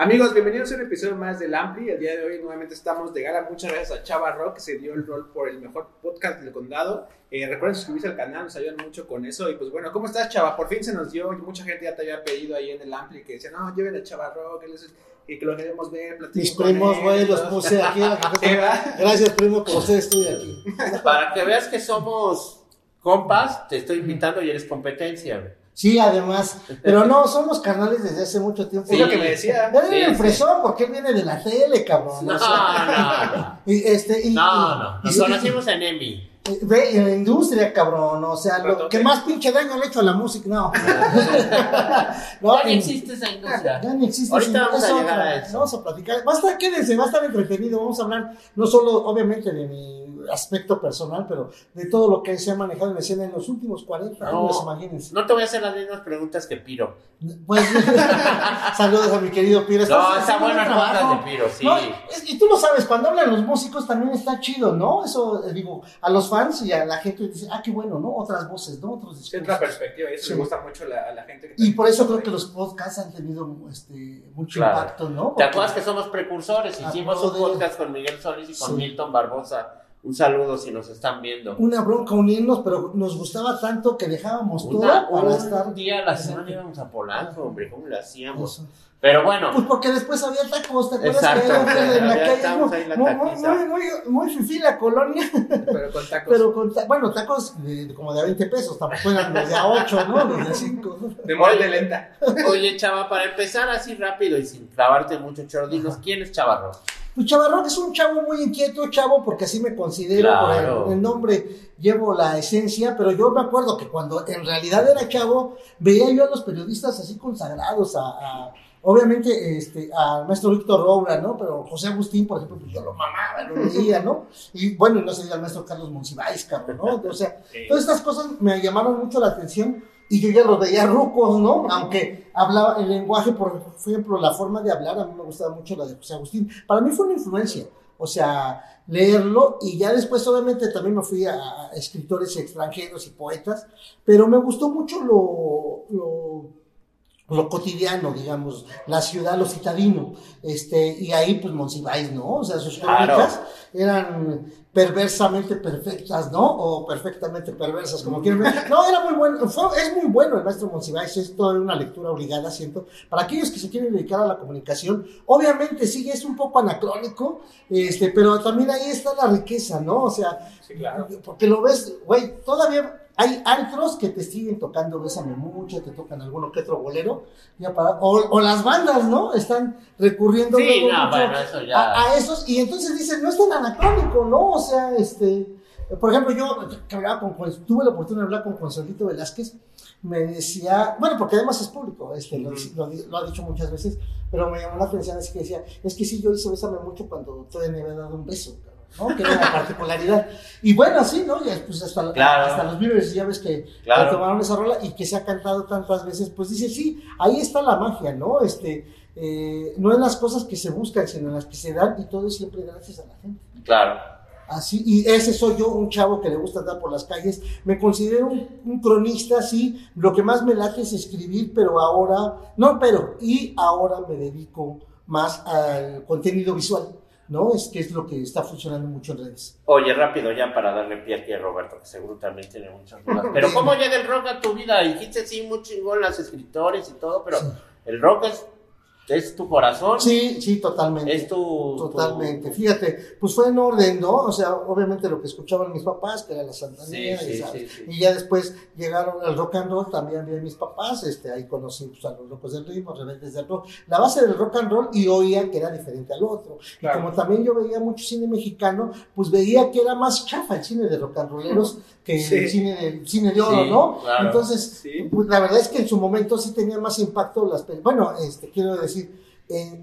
Amigos, bienvenidos a un episodio más del Ampli. El día de hoy nuevamente estamos de gala. Muchas gracias a Chava Rock que se dio el rol por el mejor podcast del condado. Eh, recuerden suscribirse al canal, nos ayudan mucho con eso. Y pues bueno, ¿cómo estás, Chava? Por fin se nos dio. Mucha gente ya te había pedido ahí en el Ampli que decía, no, lleven a Chava Rock, y que lo queremos ver. Mis primos, güey, los puse aquí. Gracias, primo, por ustedes estoy aquí. Para que veas que somos compas, te estoy invitando y eres competencia, güey. Sí, además. Pero no, somos carnales desde hace mucho tiempo. Sí, lo que me decía. Viene el fresón, porque él viene de la tele, cabrón. No, no, no. Y, este, y, no, no. Nos conocimos en EMI. Ve, en la industria, cabrón, o sea, lo que más pinche daño le he hecho a la música, no. no ya no existe esa industria. Ya no existe Ahorita vamos a llegar a eso. Vamos a platicar. Va a estar, quédense, va a estar entretenido. Vamos a hablar no solo, obviamente, de mi aspecto personal, pero de todo lo que se ha manejado en la escena en los últimos 40 años, imagínense. No te voy a hacer las mismas preguntas que Piro. Pues, saludos a mi querido Piro. No, está bueno el de Piro, sí. y tú lo sabes, cuando hablan los músicos también está chido, ¿no? Eso, eh, digo, a los fans y a la gente dice, ah, qué bueno, ¿no? Otras voces, ¿no? Otros discursos. otra perspectiva, y eso me gusta mucho a la gente. y por eso creo que los podcasts han tenido este, mucho impacto, ¿no? ¿Te acuerdas que somos precursores? Hicimos un podcast con Miguel Solís y con Milton Barbosa un saludo si nos están viendo. Una bronca unirnos, pero nos gustaba tanto que dejábamos todo para estar. Un día a la semana íbamos a Polanco, hombre, ¿cómo lo hacíamos? Pero bueno. Pues porque después había tacos, ¿te acuerdas Exacto, que era en la calle? la muy, muy, muy, muy fifí la colonia. Pero con tacos. Pero con bueno, tacos de, como de 20 pesos, tampoco eran los de a 8, ¿no? Los de 5. De molde lenta. Oye, chava, para empezar así rápido y sin clavarte mucho, Choro, dinos, ¿quién es Chavarro? Pues Chavarrón es un chavo muy inquieto, chavo, porque así me considero, por el, nombre llevo la esencia, pero yo me acuerdo que cuando en realidad era chavo, veía yo a los periodistas así consagrados, a, obviamente este, al maestro Víctor Roura, ¿no? Pero José Agustín, por ejemplo, pues yo lo mamaba, lo veía, ¿no? Y bueno, no sé, al maestro Carlos Monsiváis, cabrón, ¿no? O sea, todas estas cosas me llamaron mucho la atención y yo ya los veía rucos, ¿no? Aunque hablaba el lenguaje, por ejemplo, la forma de hablar, a mí me gustaba mucho la de José Agustín. Para mí fue una influencia, o sea, leerlo y ya después obviamente también me fui a, escritores extranjeros y poetas, pero me gustó mucho lo, lo cotidiano, digamos, la ciudad, lo citadino, este, y ahí pues Monsiváis, ¿no? O sea, sus crónicas eran perversamente perfectas, ¿no? O perfectamente perversas, como quieran ver. No, era muy bueno, es muy bueno el maestro Monsiváis, es toda una lectura obligada, siento. Para aquellos que se quieren dedicar a la comunicación, obviamente sí, es un poco anacrónico, este, pero también ahí está la riqueza, ¿no? O sea, porque lo ves, güey, todavía hay antros que te siguen tocando Bésame Mucho, te tocan alguno que otro bolero, ya para, o, las bandas, ¿no? Están recurriendo a, esos, y entonces dicen, no es tan anacrónico, ¿no? O sea, este, por ejemplo, yo que hablaba con, tuve la oportunidad de hablar con Consuelito Velázquez, me decía, bueno, porque además es público, este, lo, ha dicho muchas veces, pero me llamó la atención, así que decía, es que sí, yo hice Bésame Mucho cuando todavía me había dado un beso, ¿no? Que era una particularidad. Y bueno, así, ¿no? Ya, pues hasta, hasta los Beavers, ya ves que, tomaron esa rola y que se ha cantado tantas veces, pues dice, sí, ahí está la magia, ¿no? Este, eh, no en las cosas que se buscan, sino en las que se dan y todo es siempre gracias a la gente. Claro. Así, y ese soy yo, un chavo que le gusta andar por las calles. Me considero un, un, cronista, sí. Lo que más me late es escribir, pero ahora, no, pero, y ahora me dedico más al contenido visual. ¿No? Es que es lo que está funcionando mucho en redes. Oye, rápido ya para darle pie aquí a Roberto, que seguro también tiene muchas dudas. Pero ¿cómo llega el rock a tu vida? Dijiste sí, muy chingón las escritores y todo, pero el rock es ¿Es tu corazón? Sí, sí, totalmente. Es tu... Totalmente. Fíjate, pues fue en orden, ¿no? O sea, obviamente lo que escuchaban mis papás, que era la santanía, sí, sí, sí, y ya después llegaron al rock and roll, también vi mis papás, este, ahí conocí pues, a los locos del ritmo, rebeldes del rock, la base del rock and roll y oía que era diferente al otro. Y como también yo veía mucho cine mexicano, pues veía que era más chafa el cine de rock and rolleros que el cine de, cine de oro, ¿no? Entonces, pues la verdad es que en su momento sí tenía más impacto las bueno, este, quiero decir, en,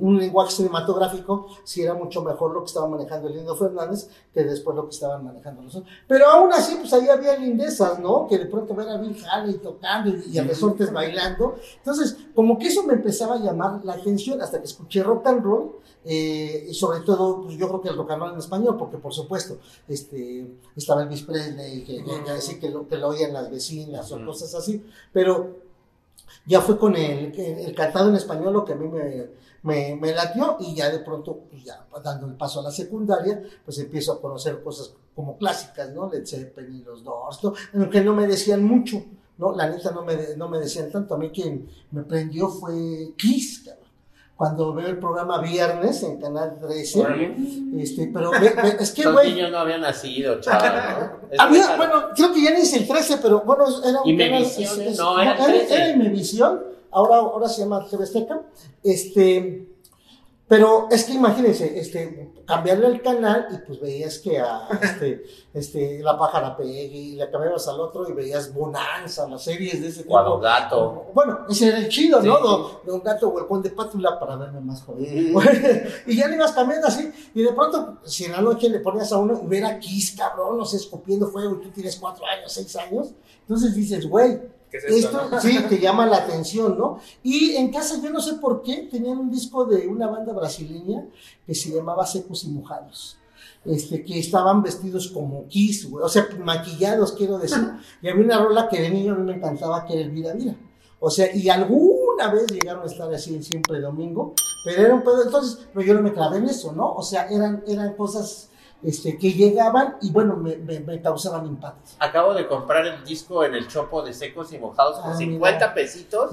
un lenguaje cinematográfico, si era mucho mejor lo que estaba manejando Lindo Fernández que después lo que estaban manejando los otros. Pero aún así, pues ahí había lindezas, ¿no? Que de pronto ver a Bill Haley tocando y, a resortes bailando. Entonces, como que eso me empezaba a llamar la atención hasta que escuché rock and roll. Eh, y sobre todo, pues yo creo que el rock and roll en español, porque por supuesto, este, estaba Elvis Presley, que, que, que, lo, que lo oían las vecinas o cosas así, pero ya fue con el, el, cantado en español lo que a mí me, me, me, latió y ya de pronto, pues ya dando el paso a la secundaria, pues empiezo a conocer cosas como clásicas, ¿no? Led Zeppelin y los Doors, aunque no me decían mucho, ¿no? La neta no me, no me decían tanto, a mí quien me prendió fue Kiss, cabrón cuando veo el programa viernes en Canal 13. Este, pero es que, güey. Los niños no habían nacido, chaval, ¿no? Había, bueno, creo que ya ni es el 13, pero bueno, era un canal. no, era, el 13. era, Imevisión, ahora, ahora se llama TV Este pero es que imagínense, este, cambiarle el canal y pues veías que a este, este, la pájara Peggy, y la cambiabas al otro y veías Bonanza, las series de ese tipo. Cuando gato. Bueno, ese era el chido, ¿no? De, un gato o el conde pátula para verme más joven. y ya le ibas cambiando así, y de pronto, si en la noche le ponías a uno, hubiera Kiss, cabrón, no sé, escupiendo fuego, y tú tienes cuatro años, seis años, entonces dices, güey, esto, sí, te llama la atención, ¿no? Y en casa, yo no sé por qué, tenían un disco de una banda brasileña que se llamaba Secos y Mojados. Este, que estaban vestidos como Kiss, o sea, maquillados, quiero decir. Y había una rola que de niño a mí me encantaba, que era el Vida Vida. O sea, y alguna vez llegaron a estar así siempre domingo, pero era un pedo, entonces, pero yo no me clavé en eso, ¿no? O sea, eran, eran cosas este, que llegaban y bueno, me, me, causaban impacto. Acabo de comprar el disco en el Chopo de Secos y Mojados por 50 ah, pesitos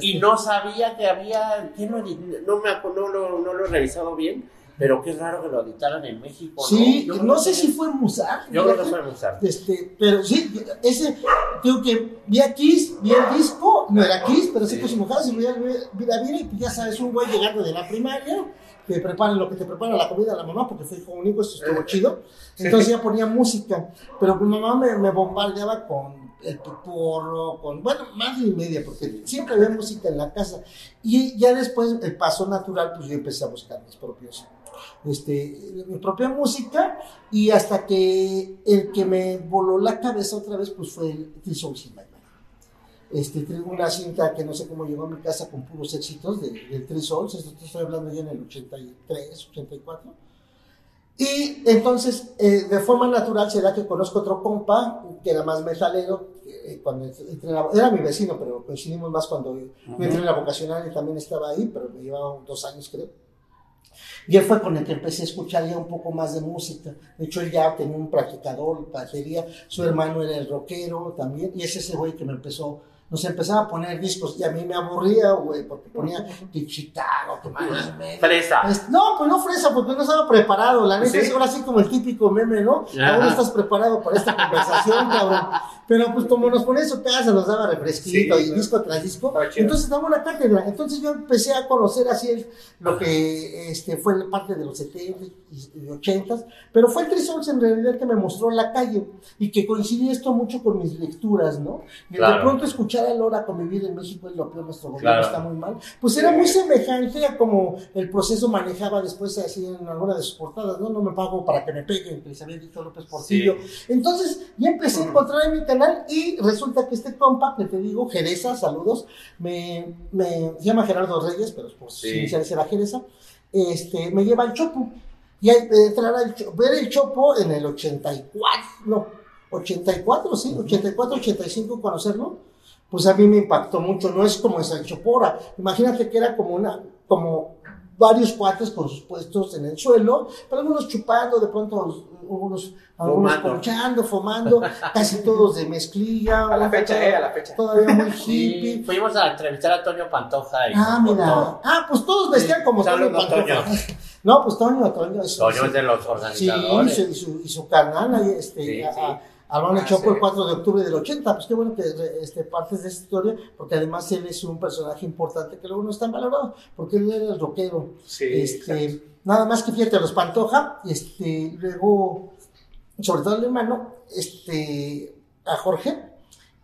y no sabía que había, no, no, me, no, lo, no lo he revisado bien, pero qué raro que lo editaran en México. Sí, no, sé si fue Musar. Yo creo que fue Musar. Este, pero sí, ese, creo que vi a Kiss, vi el disco, no era Kiss, pero Secos y Mojados y vi a Vida y pues ya sabes, un güey llegando de la primaria te preparan lo que te prepara la comida la mamá, porque fue hijo único, eso estuvo eh, chido. Entonces ya ponía música, pero mi mamá me, me bombardeaba con el porro, con, bueno, más de media, porque siempre había música en la casa. Y ya después, el paso natural, pues yo empecé a buscar mis propios, este, mi propia música, y hasta que el que me voló la cabeza otra vez, pues fue el Three Sin este, tengo una cinta que no sé cómo llegó a mi casa con puros éxitos de, del Three Souls, esto estoy hablando ya en el 83, 84. Y entonces, eh, de forma natural, será que conozco otro compa, que era más metalero, eh, cuando era mi vecino, pero coincidimos más cuando uh entré en la vocacional y también estaba ahí, pero me llevaba dos años creo. Y él fue con el que empecé a escuchar ya un poco más de música. De hecho, él ya tenía un practicador, batería, su hermano era el rockero también, y es ese güey que me empezó nos empezaba a poner discos y a mí me aburría, güey, porque ponía que Chicago, que más Fresa. No, pues no fresa, porque no estaba preparado. La neta es ahora así como el típico meme, ¿no? Ahora estás preparado para esta conversación, cabrón. Pero pues como nos ponía su casa, nos daba refresquito y disco tras disco. Entonces daba una cátedra. Entonces yo empecé a conocer así lo que este, fue parte de los 70 y 80, pero fue el Trisons en realidad que me mostró la calle y que coincidía esto mucho con mis lecturas, ¿no? Y de pronto escuché a Lora convivir en México es lo peor, nuestro gobierno está muy mal, pues era muy semejante a como el proceso manejaba después así en alguna de sus portadas, ¿no? No me pago para que me peguen, que les había dicho López Portillo. Entonces ya empecé a encontrar en mi canal y resulta que este compa, que te digo, Jereza, saludos, me, me llama Gerardo Reyes, pero por sí. iniciales era Jereza, este, me lleva al Chopo. Y entrar al, ver el Chopo en el 84, no, 84, sí, 84, 85, conocerlo pues a mí me impactó mucho. No es como esa Chopora. Imagínate que era como una, como varios cuates con sus puestos en el suelo, pero algunos chupando, de pronto algunos, algunos ponchando, fumando, casi todos de mezclilla. A la fecha, eh, a la fecha. Todavía muy hippie. fuimos a entrevistar a Toño Pantoja. Y ah, mira. Ah, pues todos vestían como Toño Pantoja. No, pues Toño, Toño. Es, Toño es de los organizadores. Sí, y su, y su canal, este, Hablando ah, Chopo el 4 de octubre del 80, pues qué bueno que este, partes de esta historia, porque además él es un personaje importante que luego no está valorado, porque él era el rockero. este, nada más que fíjate, los Pantoja, este, luego, sobre todo el hermano, este, a Jorge,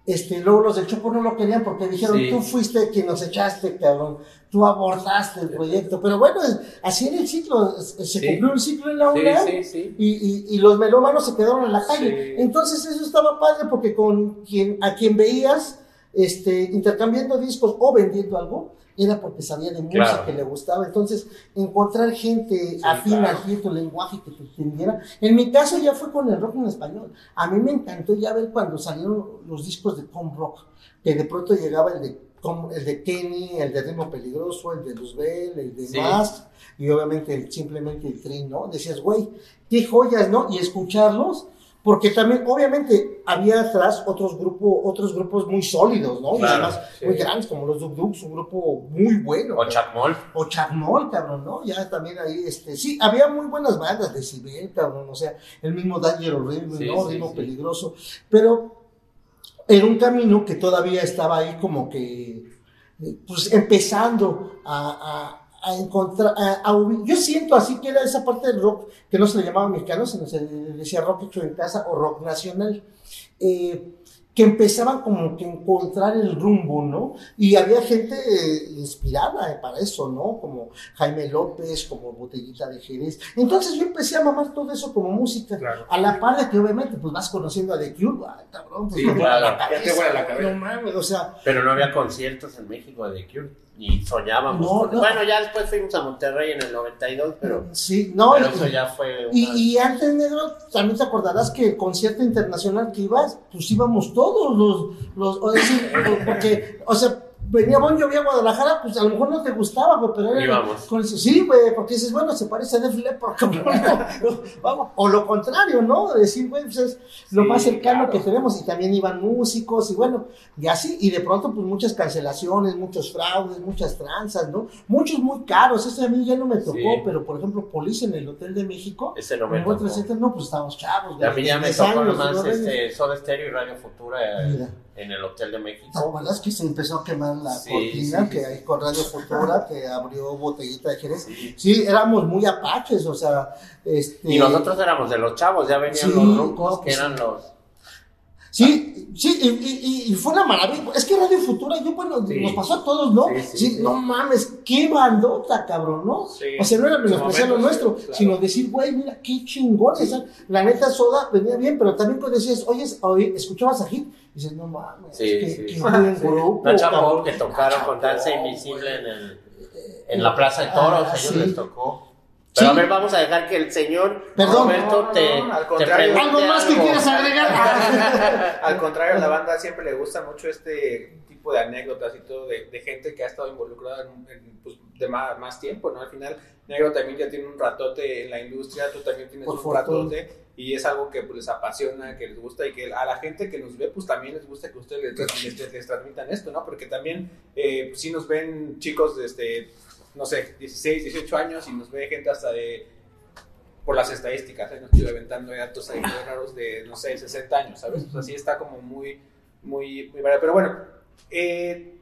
este, luego los del Chopo no lo querían porque dijeron, tú fuiste quien nos echaste, cabrón, tú abordaste el proyecto. Pero bueno, así en el ciclo, se cumplió un ciclo en la UNAM y, y, y, los melómanos se quedaron en la calle. Entonces eso estaba padre porque con quien, a quien veías este, intercambiando discos o vendiendo algo, era porque sabía de música que le gustaba. Entonces, encontrar gente afín a cierto lenguaje que te entendiera. En mi caso ya fue con el rock en español. A mí me encantó ya ver cuando salieron los discos de punk rock, que de pronto llegaba el de el de Kenny, el de Ritmo Peligroso, el de Luzbel, el de Mask, y obviamente el, simplemente el Trin, ¿no? Decías, güey, qué joyas, ¿no? Y escucharlos, porque también, obviamente, había atrás otros grupos, otros grupos muy sólidos, ¿no? y además muy grandes, como los Duk Duks, un grupo muy bueno. O Chacmol. O Chacmol, cabrón, ¿no? Ya también ahí, este, sí, había muy buenas bandas de Cibel, cabrón, o sea, el mismo Danger Horrible, ¿no? Ritmo peligroso, pero era un camino que todavía estaba ahí como que, pues, empezando a a encontrar, yo siento así que era esa parte del rock que no se le llamaba mexicano, sino se le decía rock hecho en casa o rock nacional. Eh, que empezaban como que encontrar el rumbo, ¿no? Y había gente eh, inspirada para eso, ¿no? Como Jaime López, como Botellita de Jerez. Entonces yo empecé a mamar todo eso como música. A la par de que obviamente pues vas conociendo a The Cure, cabrón, pues sí, claro. ya te la cabeza. No mames, o sea. Pero no había conciertos en México de The Cure y soñábamos. Bueno, ya después fuimos a Monterrey en el 92, pero, sí, no, pero eso ya fue. Y, antes, negro, también te acordarás que el concierto internacional que ibas, pues íbamos todos los. los o decir, porque, o sea, venía Bon Jovi a Guadalajara, pues a lo mejor no te gustaba, güey, pero era con sí, güey, porque dices, bueno, se parece a Def Leppard, vamos, o lo contrario, ¿no? Decir, güey, pues es lo más cercano que tenemos, y también iban músicos, y bueno, y así, y de pronto, pues muchas cancelaciones, muchos fraudes, muchas tranzas, ¿no? Muchos muy caros, ese a mí ya no me tocó, pero por ejemplo, Police en el Hotel de México, ese no me tocó. no, pues estábamos chavos, güey. A mí ya me tocó nomás este, Soda Stereo y Radio Futura. Eh, en el Hotel de México. ¿Te acuerdas que se empezó a quemar la cortina que hay con Radio Futura, que abrió botellita de Jerez? Sí. éramos muy apaches, o sea... Este... Y nosotros éramos de los chavos, ya venían los rucos, que pues eran los... Sí, sí, y, y, fue una maravilla. Es que Radio Futura, yo, bueno, nos pasó a todos, ¿no? Sí, no mames, qué bandota, cabrón, ¿no? O sea, no era menospreciar lo nuestro, sino decir, güey, mira, qué chingón. la neta soda venía bien, pero también cuando decías, oye, escuchabas a Hit, dices, no mames, sí, qué, qué buen grupo. Nacha que tocaron con Danza Invisible en, el, en la Plaza de Toros, a ellos les tocó. Pero a ver, vamos a dejar que el señor Perdón, Roberto te, al contrario, ¿Algo más que quieras agregar? al contrario, a la banda siempre le gusta mucho este tipo de anécdotas y todo de, de gente que ha estado involucrada en, pues, de más, más, tiempo, ¿no? Al final, Negro también ya tiene un ratote en la industria, tú también tienes un ratote y es algo que pues, les apasiona, que les gusta y que a la gente que nos ve, pues también les gusta que ustedes les, les, transmitan esto, ¿no? Porque también, eh, pues, si nos ven chicos, este no sé, 16, 18 años y nos ve gente hasta de, por las estadísticas, ¿eh? no estoy aventando datos raros de, no sé, 60 años, ¿sabes? así está como muy, muy, muy Pero bueno, eh,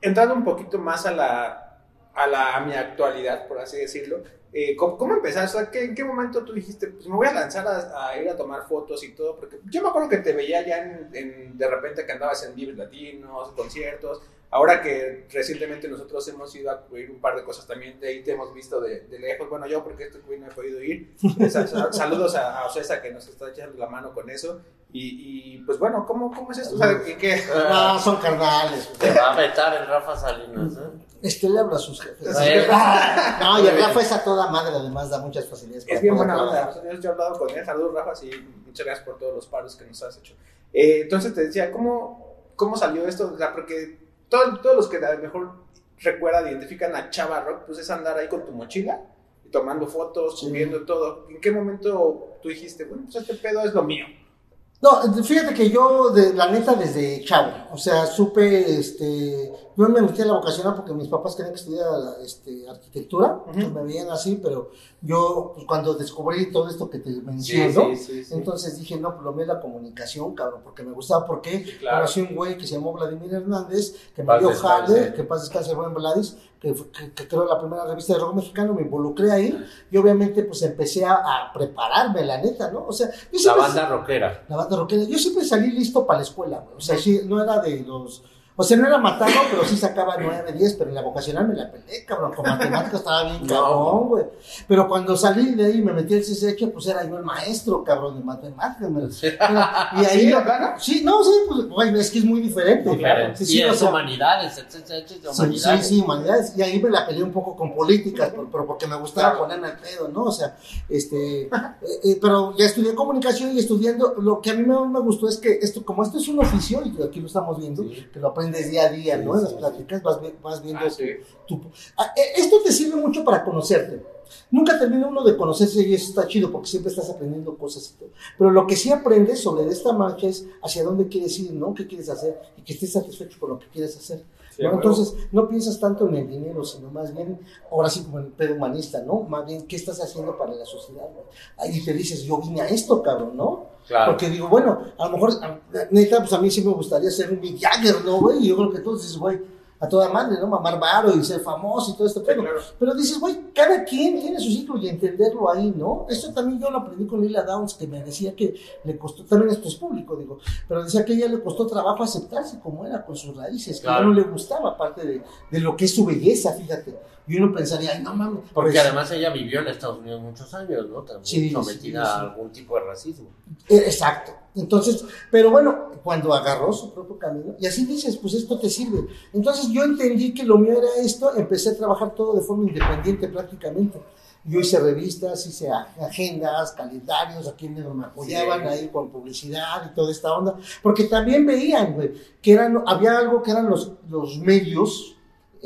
entrando un poquito más a la, a la, a mi actualidad, por así decirlo, eh, ¿cómo, empezaste? O sea, ¿En qué momento tú dijiste, pues me voy a lanzar a, ir a tomar fotos y todo? Porque yo me acuerdo que te veía ya en, de repente que andabas en libros latinos, conciertos, Ahora que recientemente nosotros hemos ido a cubrir un par de cosas también, de ahí te hemos visto de, lejos. Bueno, yo porque este no he podido ir. Saludos a, a Ocesa que nos está echando la mano con eso. Y, pues bueno, ¿cómo, cómo es esto? O sea, ¿qué? No, son carnales. Te va a meter el Rafa Salinas, ¿eh? Este le habla a sus jefes. no, y el Rafa es a toda madre, además da muchas facilidades. Es bien buena onda. Yo he hablado con él. Saludos, Rafa, y muchas gracias por todos los paros que nos has hecho. Eh, entonces te decía, ¿cómo, ¿cómo salió esto? O sea, porque todos, todos los que a lo mejor recuerdan, identifican a Chava Rock, pues es andar ahí con tu mochila, tomando fotos, subiendo todo. ¿En qué momento tú dijiste, bueno, pues este pedo es lo mío? No, fíjate que yo, de, la neta, desde chavo, o sea, supe, este, yo me metí a la vocacional porque mis papás querían que estudiara este, arquitectura, me veían así, pero yo, pues, cuando descubrí todo esto que te menciono, entonces dije, no, pues lo mío es la comunicación, cabrón, porque me gustaba, porque claro. conocí un güey que se llamó Vladimir Hernández, que me dio jale, que paz descanse buen Vladis, que, que, creó la primera revista de rock mexicano, me involucré ahí, y obviamente, pues empecé a, prepararme, la neta, ¿no? O sea, la banda rockera. La banda rockera. Yo siempre salí listo para la escuela, güey. O sea, sí, no era de los o sea, no era matado, pero sí sacaba 9, 10, pero en la vocacional me la peleé, cabrón. Con matemáticas estaba bien cabrón, güey. Pero cuando salí de ahí y me metí al CCH, pues era yo el maestro, cabrón, de matemáticas. y ahí, ¿Sí, sí, no, sí, pues, güey, es que es muy diferente. diferente. Sí, sí, humanidades, CCH humanidades. Sí, sí, humanidades. Y ahí me la peleé un poco con políticas, pero porque me gustaba ponerme al pedo, ¿no? O sea, este, eh, eh, pero ya estudié comunicación y estudiando, lo que a mí me, me gustó es que esto, como esto es un oficio, y aquí lo estamos viendo, que lo aprendí aprendes día a día, ¿no? En las pláticas vas, vas viendo ah, tu, ah, e, Esto te sirve mucho para conocerte. Nunca termina uno de conocerse y eso está chido porque siempre estás aprendiendo cosas y todo. Pero lo que sí aprendes sobre esta marcha es hacia dónde quieres ir, ¿no? ¿Qué quieres hacer? Y que estés satisfecho con lo que quieres hacer. Entonces, no piensas tanto en el dinero, sino más bien, ahora sí como en el pedo humanista, ¿no? Más bien, ¿qué estás haciendo para la sociedad? Ahí te dices, yo vine a esto, cabrón, ¿no? Porque digo, bueno, a lo mejor, neta, pues a mí sí me gustaría ser un Big Jagger, ¿no, güey? Y yo creo que todos dices, güey, a toda madre, ¿no? Mamar varo y ser famoso y todo esto. pero, pero dices, güey, cada quien tiene su ciclo y entenderlo ahí, ¿no? Esto también yo lo aprendí con Lila Downs, que me decía que le costó, también esto es público, digo, pero decía que a ella le costó trabajo aceptarse como era con sus raíces, que no le gustaba, aparte de, de lo que es su belleza, fíjate. Y uno pensaría, ay, no mames. Porque pues además ella vivió en Estados Unidos muchos años, ¿no? También sometida a algún tipo de racismo. Eh, exacto. Entonces, pero bueno, cuando agarró su propio camino, y así dices, pues esto te sirve. Entonces yo entendí que lo mío era esto, empecé a trabajar todo de forma independiente prácticamente. Yo hice revistas, hice agendas, calendarios, a quienes me apoyaban ahí con publicidad y toda esta onda, porque también veían, güey, que eran, había algo que eran los, los medios,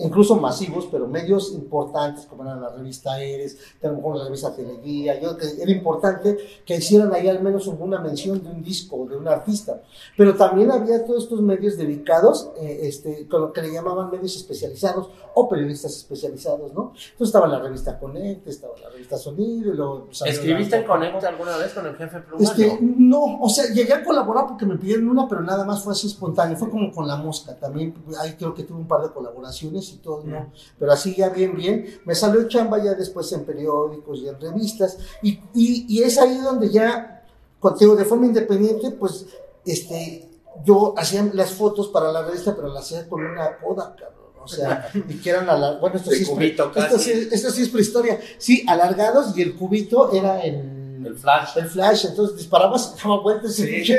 incluso masivos, pero medios importantes, como era la revista Eres, a lo mejor la revista Teleguía, yo, que era importante que hicieran ahí al menos una mención de un disco, de un artista. Pero también había todos estos medios dedicados, eh, este, con lo que le llamaban medios especializados o periodistas especializados, ¿no? Entonces estaba la revista Conect, estaba la revista Sonido, y luego... Pues, ¿Escribiste en Conect alguna vez con el jefe Pluma? Este, no, o sea, llegué a colaborar porque me pidieron una, pero nada más fue así espontáneo, fue como con La Mosca, también ahí creo que tuve un par de colaboraciones y todo, ¿no? Pero así ya bien, bien. Me salió chamba ya después en periódicos y en revistas. Y, y, es ahí donde ya, contigo de forma independiente, pues, este, yo hacía las fotos para la revista, pero las hacía con una poda, cabrón. O sea, y que eran alargados. Bueno, esto sí, es, esto sí es prehistoria. Sí, alargados y el cubito era en el flash. El flash, entonces disparabas, daba vueltas y pinche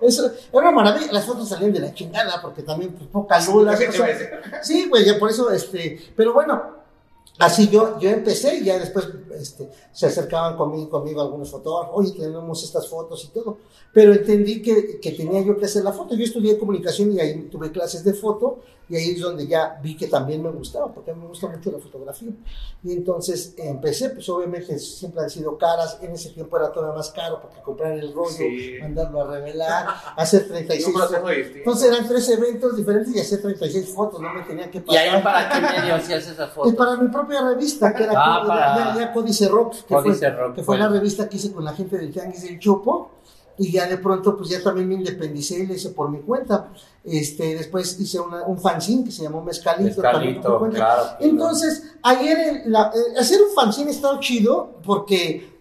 Eso era una maravilla. Las fotos salían de la chingada porque también, pues, poca luz. Sí, güey, ya por eso, este. Pero bueno, Así yo, yo empecé y ya después este, se acercaban conmigo, conmigo algunos fotógrafos, oye, tenemos estas fotos y todo, pero entendí que, que, tenía yo que hacer la foto. Yo estudié comunicación y ahí tuve clases de foto y ahí es donde ya vi que también me gustaba, porque a mí me gusta mucho la fotografía. Y entonces empecé, pues obviamente siempre han sido caras, en ese tiempo era todavía más caro porque comprar el rollo, mandarlo a revelar, hacer 36 fotos. Entonces eran tres eventos diferentes y hacer 36 fotos, no me tenía que pagar. ¿Y ahí para qué medio hacías esas fotos? Es para mi propia revista, que era ah, ya, Códice Rock, que, fue, que fue la revista que hice con la gente del Tianguis del Chopo y ya de pronto pues ya también me independicé y le hice por mi cuenta. Este, después hice un fanzine que se llamó Mezcalito. Mezcalito, claro. Entonces, ayer eh, hacer un fanzine estaba chido porque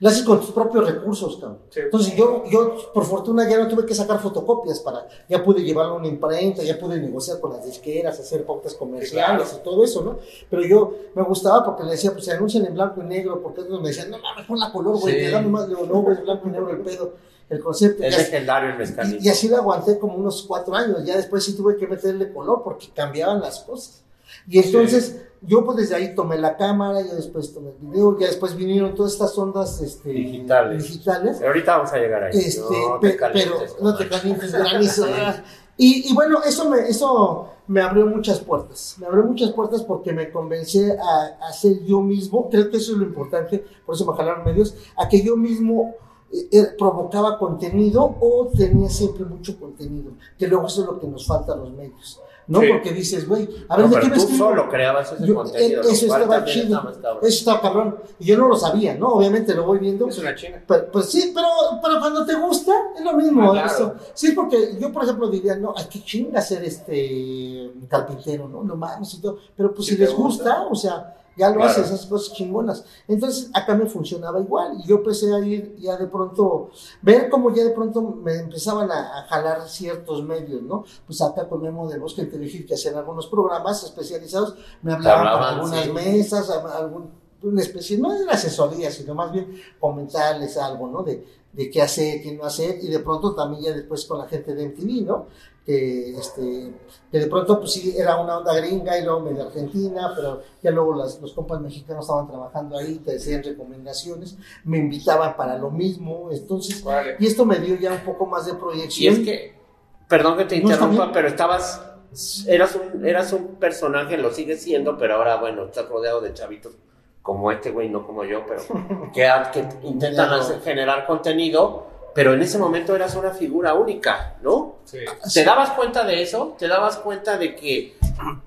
lo haces con tus propios recursos, cabrón. Entonces yo, yo, por fortuna, ya no tuve que sacar fotocopias para, ya pude llevarlo a una imprenta, ya pude negociar con las disqueras, hacer pautas comerciales y todo eso, ¿no? Pero yo me gustaba porque le decía, pues se anuncian en blanco y negro, porque ellos me decían, no mames, pon la color, güey, te damos más, digo, no, güey, es blanco y negro el pedo, el concepto. Es legendario el mezcalito. Y, así lo aguanté como unos cuatro años, ya después sí tuve que meterle color porque cambiaban las cosas. Y entonces yo pues desde ahí tomé la cámara, ya después tomé el video, ya después vinieron todas estas ondas este, digitales. digitales. ahorita vamos a llegar ahí. Este, no te pero no te calientes granizo. y, y bueno, eso me, eso me abrió muchas puertas. Me abrió muchas puertas porque me convencé a, hacer yo mismo, creo que eso es lo importante, por eso me jalaron medios, a que yo mismo eh, eh, provocaba contenido o tenía siempre mucho contenido, que luego eso es lo que nos falta a los medios. ¿No? Porque dices, güey, a ver, ¿de qué me tú solo creabas ese contenido. Eso estaba chido. Eso estaba cabrón. Y yo no lo sabía, ¿no? Obviamente lo voy viendo. Es una chinga. pues sí, pero, pero cuando te gusta, es lo mismo. Ah, Sí, porque yo, por ejemplo, diría, no, hay que chinga ser este carpintero, ¿no? No mames y todo. Pero pues si, les gusta, o sea, ya lo haces, esas cosas chingonas. Entonces, acá me funcionaba igual. Y yo empecé a ir ya de pronto, ver cómo ya de pronto me empezaban a, jalar ciertos medios, ¿no? Pues acá con Memo de Bosque Inteligir, que hacían algunos programas especializados, me hablaban para algunas mesas, algún, una especie, no de asesoría, sino más bien comentarles algo, ¿no? De, de qué hacer, qué no hacer, y de pronto también ya después con la gente de MTV, ¿no? Que, este, que de pronto pues sí era una onda gringa y luego medio argentina, pero ya luego los compas mexicanos estaban trabajando ahí, te decían recomendaciones, me invitaban para lo mismo, entonces, y esto me dio ya un poco más de proyección. Y es que Perdón que te interrumpa, pero estabas. Eras un, eras un personaje, lo sigues siendo, pero ahora, bueno, estás rodeado de chavitos como este güey, no como yo, pero que, que intentan generar contenido, pero en ese momento eras una figura única, ¿no? Sí. ¿Te dabas cuenta de eso? ¿Te dabas cuenta de que,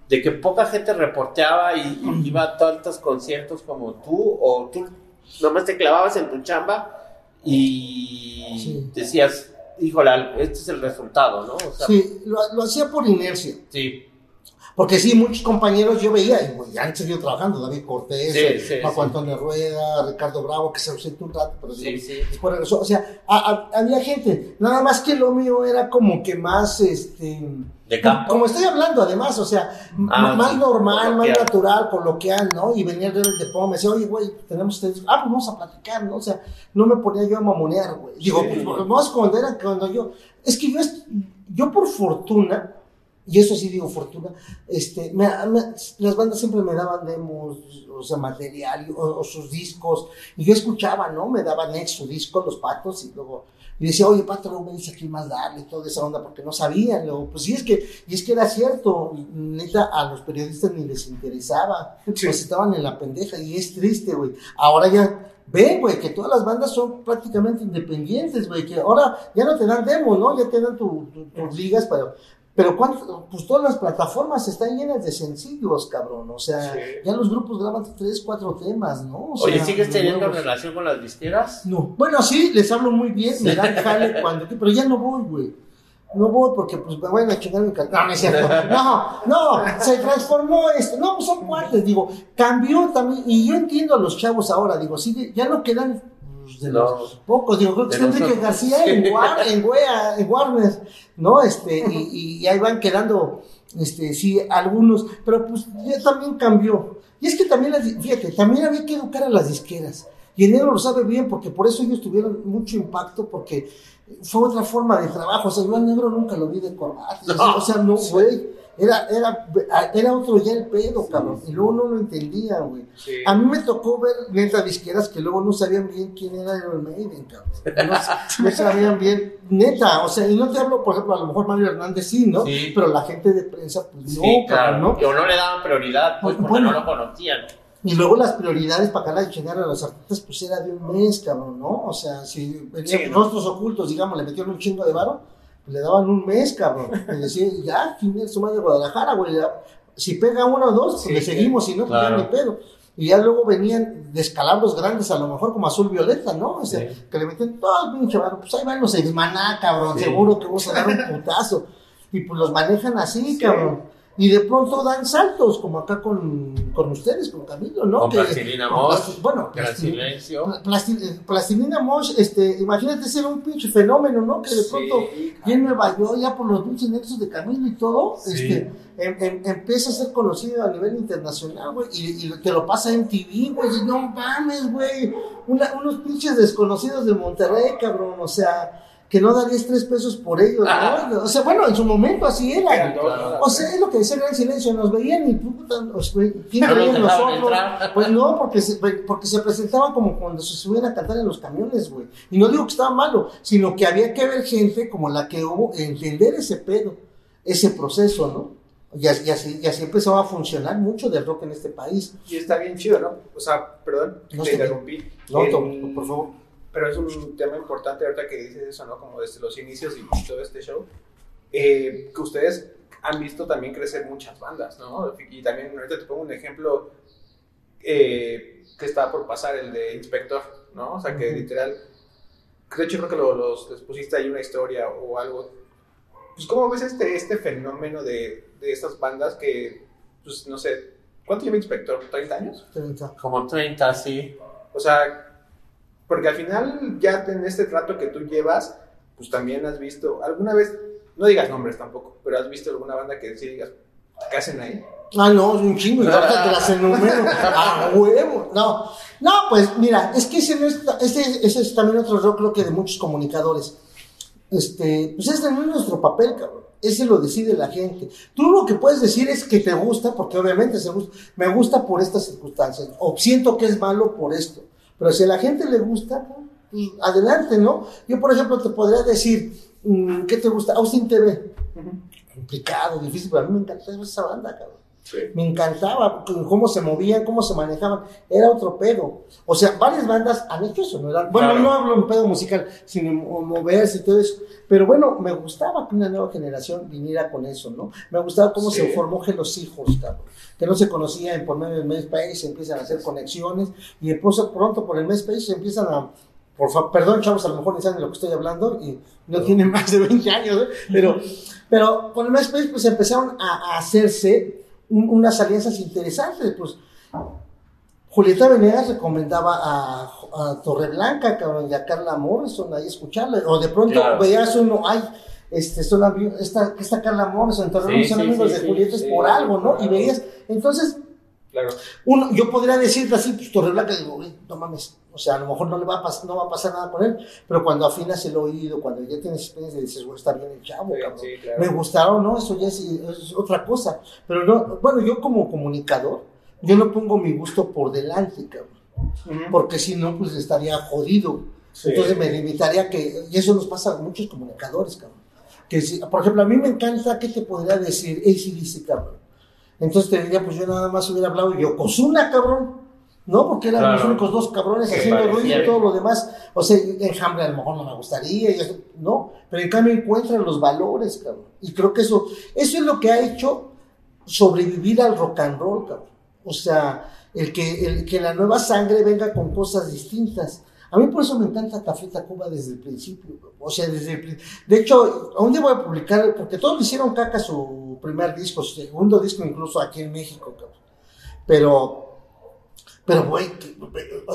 de que poca gente reporteaba y, iba a tantos conciertos como tú? ¿O tú nomás te clavabas en tu chamba y decías, híjole, este es el resultado, ¿no? sí, lo, lo hacía por inercia. Sí. Porque sí, muchos compañeros yo veía, y ya han seguido trabajando, David Cortés, sí, Paco Antonio Rueda, Ricardo Bravo, que se ausentó un rato, pero sí, después regresó. O sea, había gente, nada más que lo mío era como que más, este... De campo. Como estoy hablando, además, o sea, ah, más normal, más natural, coloquial, ¿no? Y venía el de Poma, me decía, oye, güey, tenemos ustedes, ah, pues vamos a platicar, ¿no? O sea, no me ponía yo a mamonear, güey. Digo, pues, vamos cuando era cuando yo, es que yo, yo por fortuna, y eso sí digo fortuna, este, las bandas siempre me daban demos, o sea, material, o, sus discos, y yo escuchaba, ¿no? Me daban ex su disco, los patos, y luego, y decía, oye, pato, no me dice aquí más darle, toda esa onda, porque no sabían, luego, pues sí, es que, y es que era cierto, neta, a los periodistas ni les interesaba, pues estaban en la pendeja, y es triste, güey, ahora ya, Ven, güey, que todas las bandas son prácticamente independientes, güey, que ahora ya no te dan demos, ¿no? Ya te dan tus ligas, pero pero cuánto, pues todas las plataformas están llenas de sencillos, cabrón. O sea, ya los grupos graban tres, cuatro temas, ¿no? Oye, ¿sigues teniendo relación con las disqueras? No. Bueno, sí, les hablo muy bien, me dan jale cuando, pero ya no voy, güey. No voy porque pues me van a chingar mi cartón. No, no es cierto. No, no, se transformó esto. No, pues son cuates, digo, cambió también. Y yo entiendo a los chavos ahora, digo, sí, ya no quedan de los pocos, digo, creo que está Enrique García en, en, Warner, ¿no? Este, y, ahí van quedando, este, sí, algunos, pero pues ya también cambió. Y es que también, fíjate, también había que educar a las disqueras. Y el negro lo sabe bien, porque por eso ellos tuvieron mucho impacto, porque fue otra forma de trabajo. O sea, yo al negro nunca lo vi de corbata. O sea, no, güey. Era, era, era otro ya el pedo, cabrón. Y luego no lo entendía, güey. A mí me tocó ver neta disqueras que luego no sabían bien quién era el Maiden, cabrón. No, sabían bien, neta. O sea, y no te hablo, por ejemplo, a lo mejor Mario Hernández sí, ¿no? Pero la gente de prensa, pues no, cabrón, ¿no? O no le daban prioridad, pues, porque no lo conocían. Y luego las prioridades para acá de chingar a los artistas, pues era de un mes, cabrón, ¿no? O sea, si venían rostros ocultos, digamos, le metieron un chingo de varo le daban un mes, cabrón. Y decía, ya, ¿quién es su madre de Guadalajara, güey? Si pega uno o dos, pues le seguimos, si no, pues ya ni pedo. Y ya luego venían descalabros grandes, a lo mejor como azul violeta, ¿no? O sea, que le metían todo pinche barro. Pues ahí van los exmaná, cabrón, seguro que vamos a dar un putazo. Y pues los manejan así, cabrón y de pronto dan saltos, como acá con, con ustedes, con Camilo, ¿no? Con Plastilina Mosh. bueno, Gran Silencio. plastilina Mosh, este, imagínate ser un pinche fenómeno, ¿no? Que de pronto, y en Nueva York, ya por los pinches nexos de Camilo y todo, este, em, em, empieza a ser conocido a nivel internacional, güey, y, y, te lo pasa en TV, güey, y no mames, güey, unos pinches desconocidos de Monterrey, cabrón, o sea que no darías tres pesos por ellos, ¿no? O sea, bueno, en su momento así era. O sea, es lo que decía Gran Silencio, nos veían y puta, ¿quién en nosotros? Pues no, porque se, porque se presentaban como cuando se subían a cantar en los camiones, güey. Y no digo que estaba malo, sino que había que ver gente como la que hubo, entender ese pedo, ese proceso, ¿no? Y así, y así, y así empezó a funcionar mucho del rock en este país. Y está bien chido, ¿no? O sea, perdón, no te interrumpí. No, por favor pero es un tema importante ahorita que dices eso, ¿no? Como desde los inicios y todo este show, eh, que ustedes han visto también crecer muchas bandas, ¿no? Y también ahorita te pongo un ejemplo eh, que está por pasar, el de Inspector, ¿no? O sea, que literal, de hecho creo que los, les pusiste ahí una historia o algo. Pues, ¿cómo ves este, este fenómeno de, de estas bandas que, pues, no sé, ¿cuánto lleva Inspector? ¿30 años? 30. Como 30, sí. O sea, porque al final, ya en este trato que tú llevas, pues también has visto, alguna vez, no digas nombres tampoco, pero has visto alguna banda que sí digas, ¿qué hacen ahí? Ah, no, es un chingo, y ahorita te las enumero. ¡A huevo! No, no, pues mira, es que ese, no es, ese, ese es también otro error, creo que de muchos comunicadores. Este, pues ese no es nuestro papel, cabrón. Ese lo decide la gente. Tú lo que puedes decir es que te gusta, porque obviamente se gusta, me gusta por estas circunstancias, o siento que es malo por esto. Pero si a la gente le gusta, pues adelante, ¿no? Yo, por ejemplo, te podría decir, mm, ¿qué te gusta? Austin TV. Complicado, difícil, pero a mí me encanta esa banda, cabrón. Me encantaba cómo se movían, cómo se manejaban. Era otro pedo. O sea, varias bandas han hecho eso, ¿no? bueno, no hablo en pedo musical, sino moverse y todo eso. Pero bueno, me gustaba que una nueva generación viniera con eso, ¿no? Me gustaba cómo se formó los hijos, cabrón. Que no se conocían por medio del MySpace, empiezan a hacer conexiones y después pronto por el MySpace empiezan a por favor, perdón, chavos, a lo mejor ni saben de lo que estoy hablando y no tienen más de 20 años, ¿eh? pero, pero con el MySpace pues empezaron a hacerse unas alianzas interesantes, pues Julieta Venegas recomendaba a, a Torreblanca, cabrón, y a Carla Morrison ahí escucharla, o de pronto veías uno, ay, este, son, esta, esta Carla Morrison, Torreblanca son amigos de Julieta es por algo, ¿no? Y veías, entonces, claro. uno, yo podría decirte así, pues Torreblanca, digo, no mames, o sea, a lo mejor no le va a pasar, no va a pasar nada con él, pero cuando afinas el oído, cuando ya tienes experiencia, dices, bueno, está bien el chavo, cabrón. Me gustaron, ¿no? Eso ya es, otra cosa. Pero no, bueno, yo como comunicador, yo no pongo mi gusto por delante, cabrón. Porque si no, pues estaría jodido. Entonces me limitaría que, y eso nos pasa a muchos comunicadores, cabrón. Que si, por ejemplo, a mí me encanta, ¿qué te podría decir? dice cabrón. Entonces te diría, pues yo nada más hubiera hablado Yokozuna, cabrón. ¿No? Porque eran los únicos dos cabrones haciendo ruido y todo lo demás. O sea, Enjambre a lo mejor no me gustaría, ¿no? Pero en cambio encuentran los valores, cabrón. Y creo que eso, eso es lo que ha hecho sobrevivir al rock and roll, cabrón. O sea, el que, el que la nueva sangre venga con cosas distintas. A mí por eso me encanta Café Tacuba desde el principio. O sea, desde el De hecho, aún día voy a publicar, porque todos hicieron caca su primer disco, su segundo disco incluso aquí en México, cabrón. Pero pero, güey,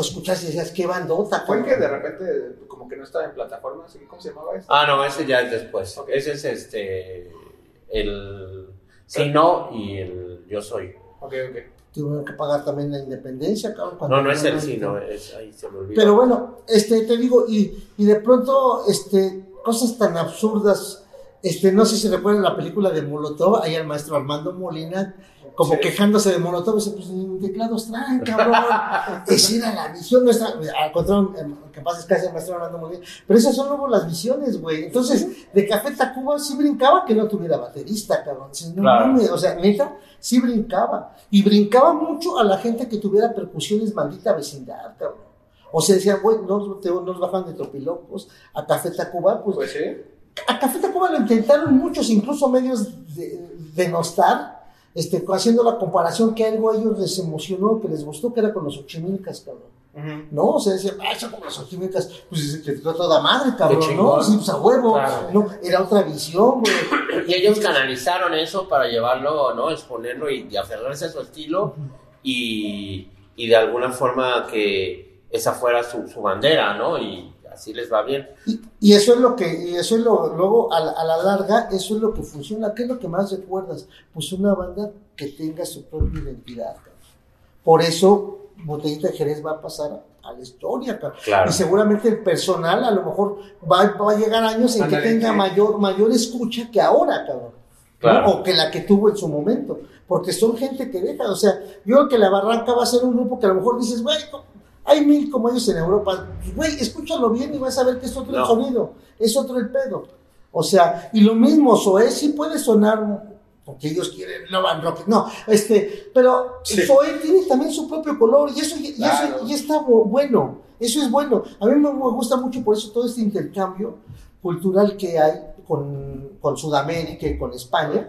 escuchas y decías, qué bandota. Fue que de repente, como que no estaba en plataformas, ¿cómo se llamaba eso? Ah, no, ese ya es después. Ese es este. El. Si no y el Yo Soy. Ok, ok. Tuvieron que pagar también la independencia, cabrón. No, no es el sí, no, es, ahí se me olvidó. Pero bueno, este, te digo, y, y de pronto, este, cosas tan absurdas. Este, no sé si recuerdan la película de Molotov, ahí el maestro Armando Molina como quejándose de Molotov, dice, pues ni teclados traen, cabrón. Esa era la visión nuestra, al contrario, que pasa es casi estoy hablando muy bien, pero esas son luego las visiones, güey. Entonces, de Café Tacuba sí brincaba que no tuviera baterista, cabrón. o sea, neta, sí brincaba. Y brincaba mucho a la gente que tuviera percusiones maldita vecindad, cabrón. O sea, decían, güey, no nos bajan de tropilocos a Café Tacuba, pues. Pues sí. A Café Tacuba lo intentaron muchos, incluso medios de, denostar este, haciendo la comparación que algo a ellos les emocionó, que les gustó, que era con los ochimilcas, cabrón. ¿No? O sea, decían, ah, eso como los ochimilcas, pues se quedó toda madre, cabrón, ¿no? Sí, pues a huevo. No, era otra visión, güey. Y ellos canalizaron eso para llevarlo, ¿no? Exponerlo y, aferrarse a su estilo y, y, de alguna forma que esa fuera su, su bandera, ¿no? Y así les va bien. Y, eso es lo que, y eso es lo, luego a la, larga, eso es lo que funciona. ¿Qué es lo que más recuerdas? Pues una banda que tenga su propia identidad. Por eso Botellita de Jerez va a pasar a la historia, Y seguramente el personal a lo mejor va, a llegar años en que tenga mayor, mayor escucha que ahora, cabrón. O que la que tuvo en su momento. Porque son gente que deja, o sea, yo creo que la Barranca va a ser un grupo que a lo mejor dices, güey, hay mil como ellos en Europa. Güey, escúchalo bien y vas a ver que es otro el sonido, es otro el pedo. O sea, y lo mismo, Zoé sí puede sonar porque ellos quieren no van rock, no, este, pero Zoé tiene también su propio color y eso, y, eso está bueno, eso es bueno. A mí me, gusta mucho por eso todo este intercambio cultural que hay con, con Sudamérica y con España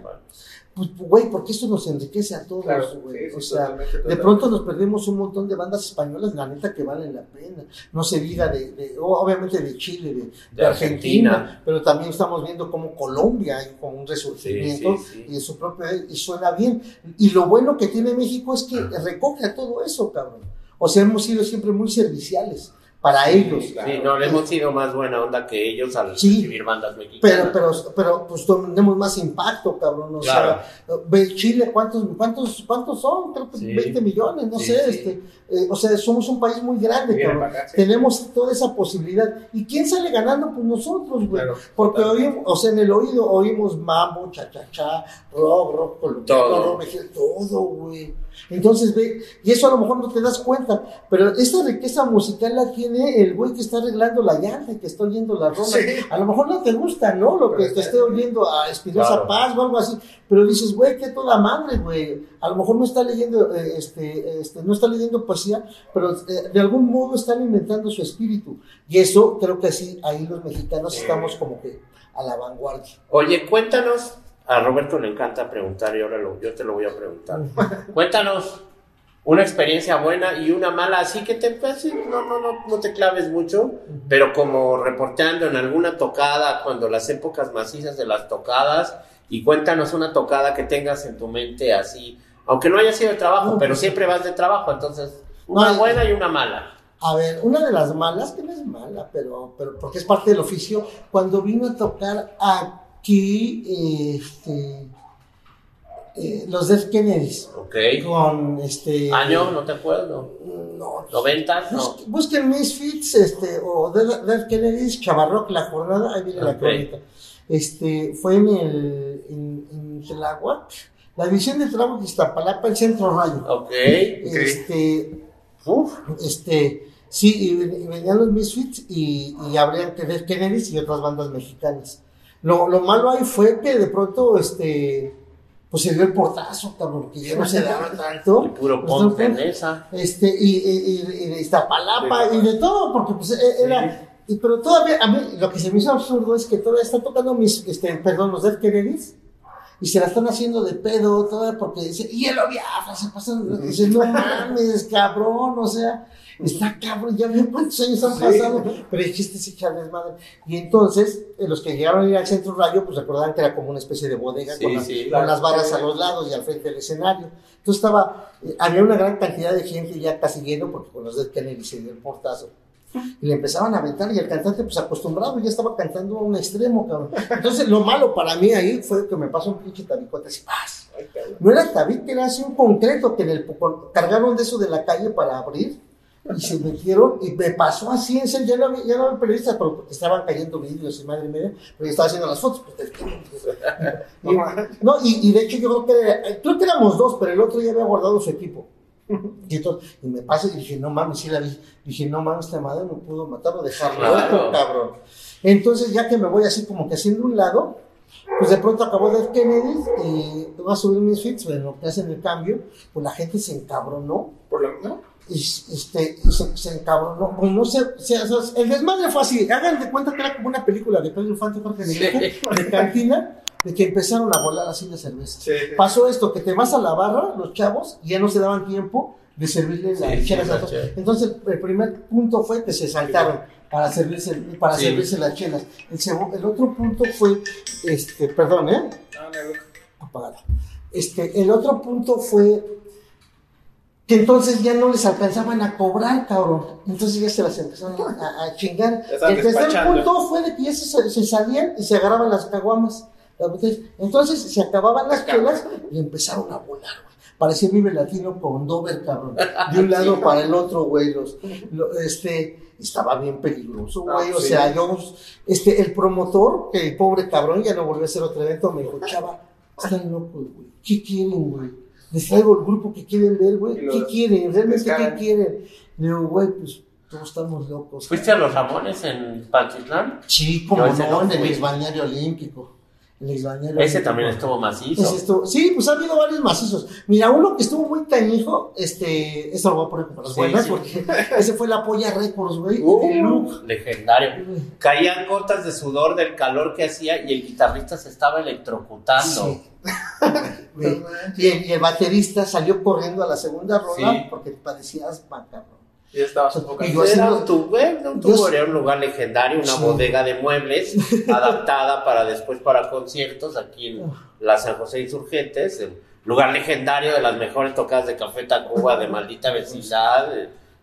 pues, güey, porque esto nos enriquece a todos, güey. o sea, de pronto nos perdemos un montón de bandas españolas, la neta, que valen la pena. No se diga de, obviamente de Chile, de, Argentina, pero también estamos viendo como Colombia hay como un resurgimiento y en su propio, y suena bien. Y lo bueno que tiene México es que recoge a todo eso, cabrón. O sea, hemos sido siempre muy serviciales para ellos. Sí, no, le hemos sido más buena onda que ellos al recibir bandas mexicanas. Pero, pero, pero pues tenemos más impacto, cabrón. O sea, ve Chile, ¿cuántos, cuántos, cuántos son? Creo que 20 millones, no sé. Este, eh, o sea, somos un país muy grande, cabrón. Tenemos toda esa posibilidad. ¿Y quién sale ganando? Pues nosotros, güey. Porque oímos, o sea, en el oído oímos mambo, cha, cha, cha, rock, rock, colombiano, rock, todo, güey. Entonces, ve, y eso a lo mejor no te das cuenta, pero esta riqueza musical la tiene el güey que está arreglando la llanta y que está oyendo la rola. A lo mejor no te gusta, ¿no? Lo que te esté oyendo a Espinosa Paz o algo así, pero dices, güey, qué toda madre, güey. A lo mejor no está leyendo, eh, este, este, no está leyendo poesía, pero eh, de algún modo está alimentando su espíritu. Y eso creo que sí, ahí los mexicanos estamos como que a la vanguardia. Oye, cuéntanos, a Roberto le encanta preguntar y ahora yo te lo voy a preguntar. cuéntanos una experiencia buena y una mala, así que te pues, no, no, no, no te claves mucho, pero como reporteando en alguna tocada, cuando las épocas macizas de las tocadas, y cuéntanos una tocada que tengas en tu mente así, aunque no haya sido de trabajo, pero siempre vas de trabajo, entonces una buena y una mala. A ver, una de las malas, que no es mala, pero, pero porque es parte del oficio, cuando vino a tocar aquí, este, eh, los Death Kennedys. Ok. Con este. ¿Año? No te acuerdo. No. ¿90? No. Busquen Misfits este, o Death Kennedys, Chavarrock, la jornada, ahí viene la crónica. Este, fue en el. en, en Tláhuac. La división de Tláhuac Iztapalapa, el centro rayo. Ok. Este. Uf. Este. Sí, y venían los Misfits y, y habrían Death Kennedys y otras bandas mexicanas. Lo, lo malo ahí fue que de pronto, este pues se dio el portazo, cabrón, que ya no se daba tanto. Y puro ponte esa. Este, y, y, y, de Iztapalapa, y de todo, porque pues e, era. Y, pero todavía, a mí, lo que se me hizo absurdo es que todavía están tocando mis, este, perdón, los Death Kennedys, y se la están haciendo de pedo, todavía porque dice, y el Obiafra, se pasan, dice, no mames, cabrón, o sea, Está cabrón, ya ven cuántos años han pasado, pero el chiste es echarles madre. Y entonces, eh, los que llegaron a ir al centro rayo, pues recordaban que era como una especie de bodega con, las, barras a los lados y al frente del escenario. Entonces estaba, eh, había una gran cantidad de gente ya casi lleno, porque con los de Kennedy se dio el portazo. Y le empezaban a aventar y el cantante pues acostumbrado ya estaba cantando a un extremo, cabrón. Entonces lo malo para mí ahí fue que me pasó un pinche tabicote así, ¡paz! No era tabique, era así un concreto que en el, cargaron de eso de la calle para abrir y se metieron y me pasó así en serio, ya no había, ya no había periodistas porque estaban cayendo vídeos y madre mía, pero yo estaba haciendo las fotos. Pues, y, no, y, y, de hecho yo creo que, creo que éramos dos, pero el otro ya había guardado su equipo. Y, entonces, y me pasa y dije, no mames, sí la vi. Dije, no mames, esta madre no pudo matarlo, dejarlo, claro. cabrón. Entonces, ya que me voy así como que haciendo un lado, pues de pronto acabó de Kennedy y va a subir mis fits, bueno, que hacen el cambio, pues la gente se encabronó. ¿Por lo ¿no? Este, se, se encabronó. Pues no sé, el desmadre fue así. Hagan de cuenta que era como una película de Pedro Infante Jorge de cantina, de que empezaron a volar así de cerveza. Pasó esto, que te vas a la barra, los chavos, y ya no se daban tiempo de servirle las chelas a todos. Entonces, el primer punto fue que se saltaron para servirse, para servirse las chelas. El, el otro punto fue, este, perdón, ¿eh? Apagado. Este, el otro punto fue que entonces ya no les alcanzaban a cobrar, cabrón. Entonces ya se las empezaron a, chingar. El tercer punto fue de que ya se, salían y se agarraban las caguamas. Entonces se acababan las chelas y empezaron a volar, güey. Parecía Vive Latino con Dover, cabrón. De un lado para el otro, güey. Los, este, estaba bien peligroso, güey. o sea, yo, este, el promotor, el pobre cabrón, ya no volvió a hacer otro evento, me dijo, chava, están locos, güey. ¿Qué quieren, güey? Les traigo el grupo que quieren ver, güey. ¿Qué quieren? ¿Realmente qué quieren? Le digo, güey, pues todos estamos locos. ¿Fuiste a los Ramones en Pantitlán? Sí, como no, en el exbalneario olímpico. El Ese también estuvo macizo. sí, pues ha habido varios macizos. Mira, uno que estuvo muy cañijo, este, esto lo voy a poner para las buenas, porque ese fue la Polla Records, güey. Uh, legendario. Caían gotas de sudor del calor que hacía y el guitarrista se estaba electrocutando. y, el, baterista salió corriendo a la segunda ronda porque parecía asma, y estaba sofocando. Era un tubo, era un lugar legendario, una bodega de muebles adaptada para después para conciertos aquí en la San José Insurgentes, lugar legendario de las mejores tocadas de Café Tacuba, de maldita vecindad,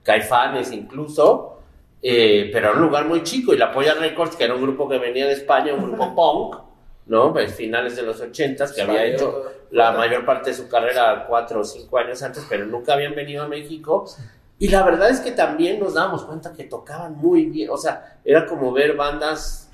Caifanes incluso, eh, pero era un lugar muy chico y la Polla Records, que era un grupo que venía de España, un grupo punk, ¿no? Pues finales de los ochentas, que había hecho la mayor parte de su carrera cuatro o cinco años antes, pero nunca habían venido a México. Y la verdad es que también nos dábamos cuenta que tocaban muy bien, o sea, era como ver bandas,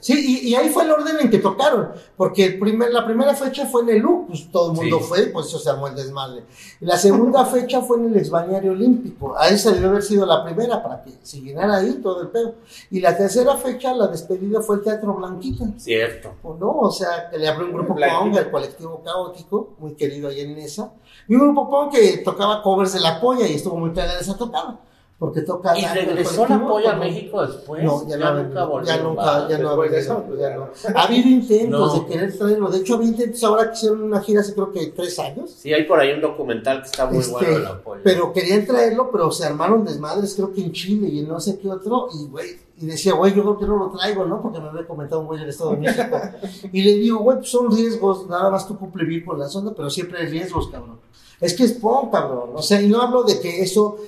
Sí, y, ahí fue el orden en que tocaron, porque el primer, la primera fecha fue en el U, pues todo el mundo fue, pues eso se armó el desmadre. La segunda fecha fue en el exbañario olímpico, ahí se debió haber sido la primera para que se llenara ahí todo el pedo. Y la tercera fecha, la despedida fue el Teatro Blanquita. Cierto. ¿O no? O sea, que le abrió un grupo punk, el colectivo caótico, muy querido ahí en esa, y un grupo punk que tocaba covers de la polla y estuvo muy cagada esa tocada porque toca. ¿Y regresó la polla a México después? No, ya, no, nunca volvió. Ya nunca, ya no ha pues ya no. Ha habido intentos de querer traerlo. De hecho, había intentos ahora que hicieron una gira hace creo que tres años. Sí, hay por ahí un documental que está muy este, bueno de la polla. Pero querían traerlo, pero se armaron desmadres, creo que en Chile y en no sé qué otro. Y, güey, y decía, güey, yo creo que no lo traigo, ¿no? Porque me había comentado un güey del Estado de México. y le digo, güey, pues son riesgos, nada más tú cumple bien por la zona, pero siempre hay riesgos, cabrón. Es que es punk, cabrón. O sea, y no hablo de que eso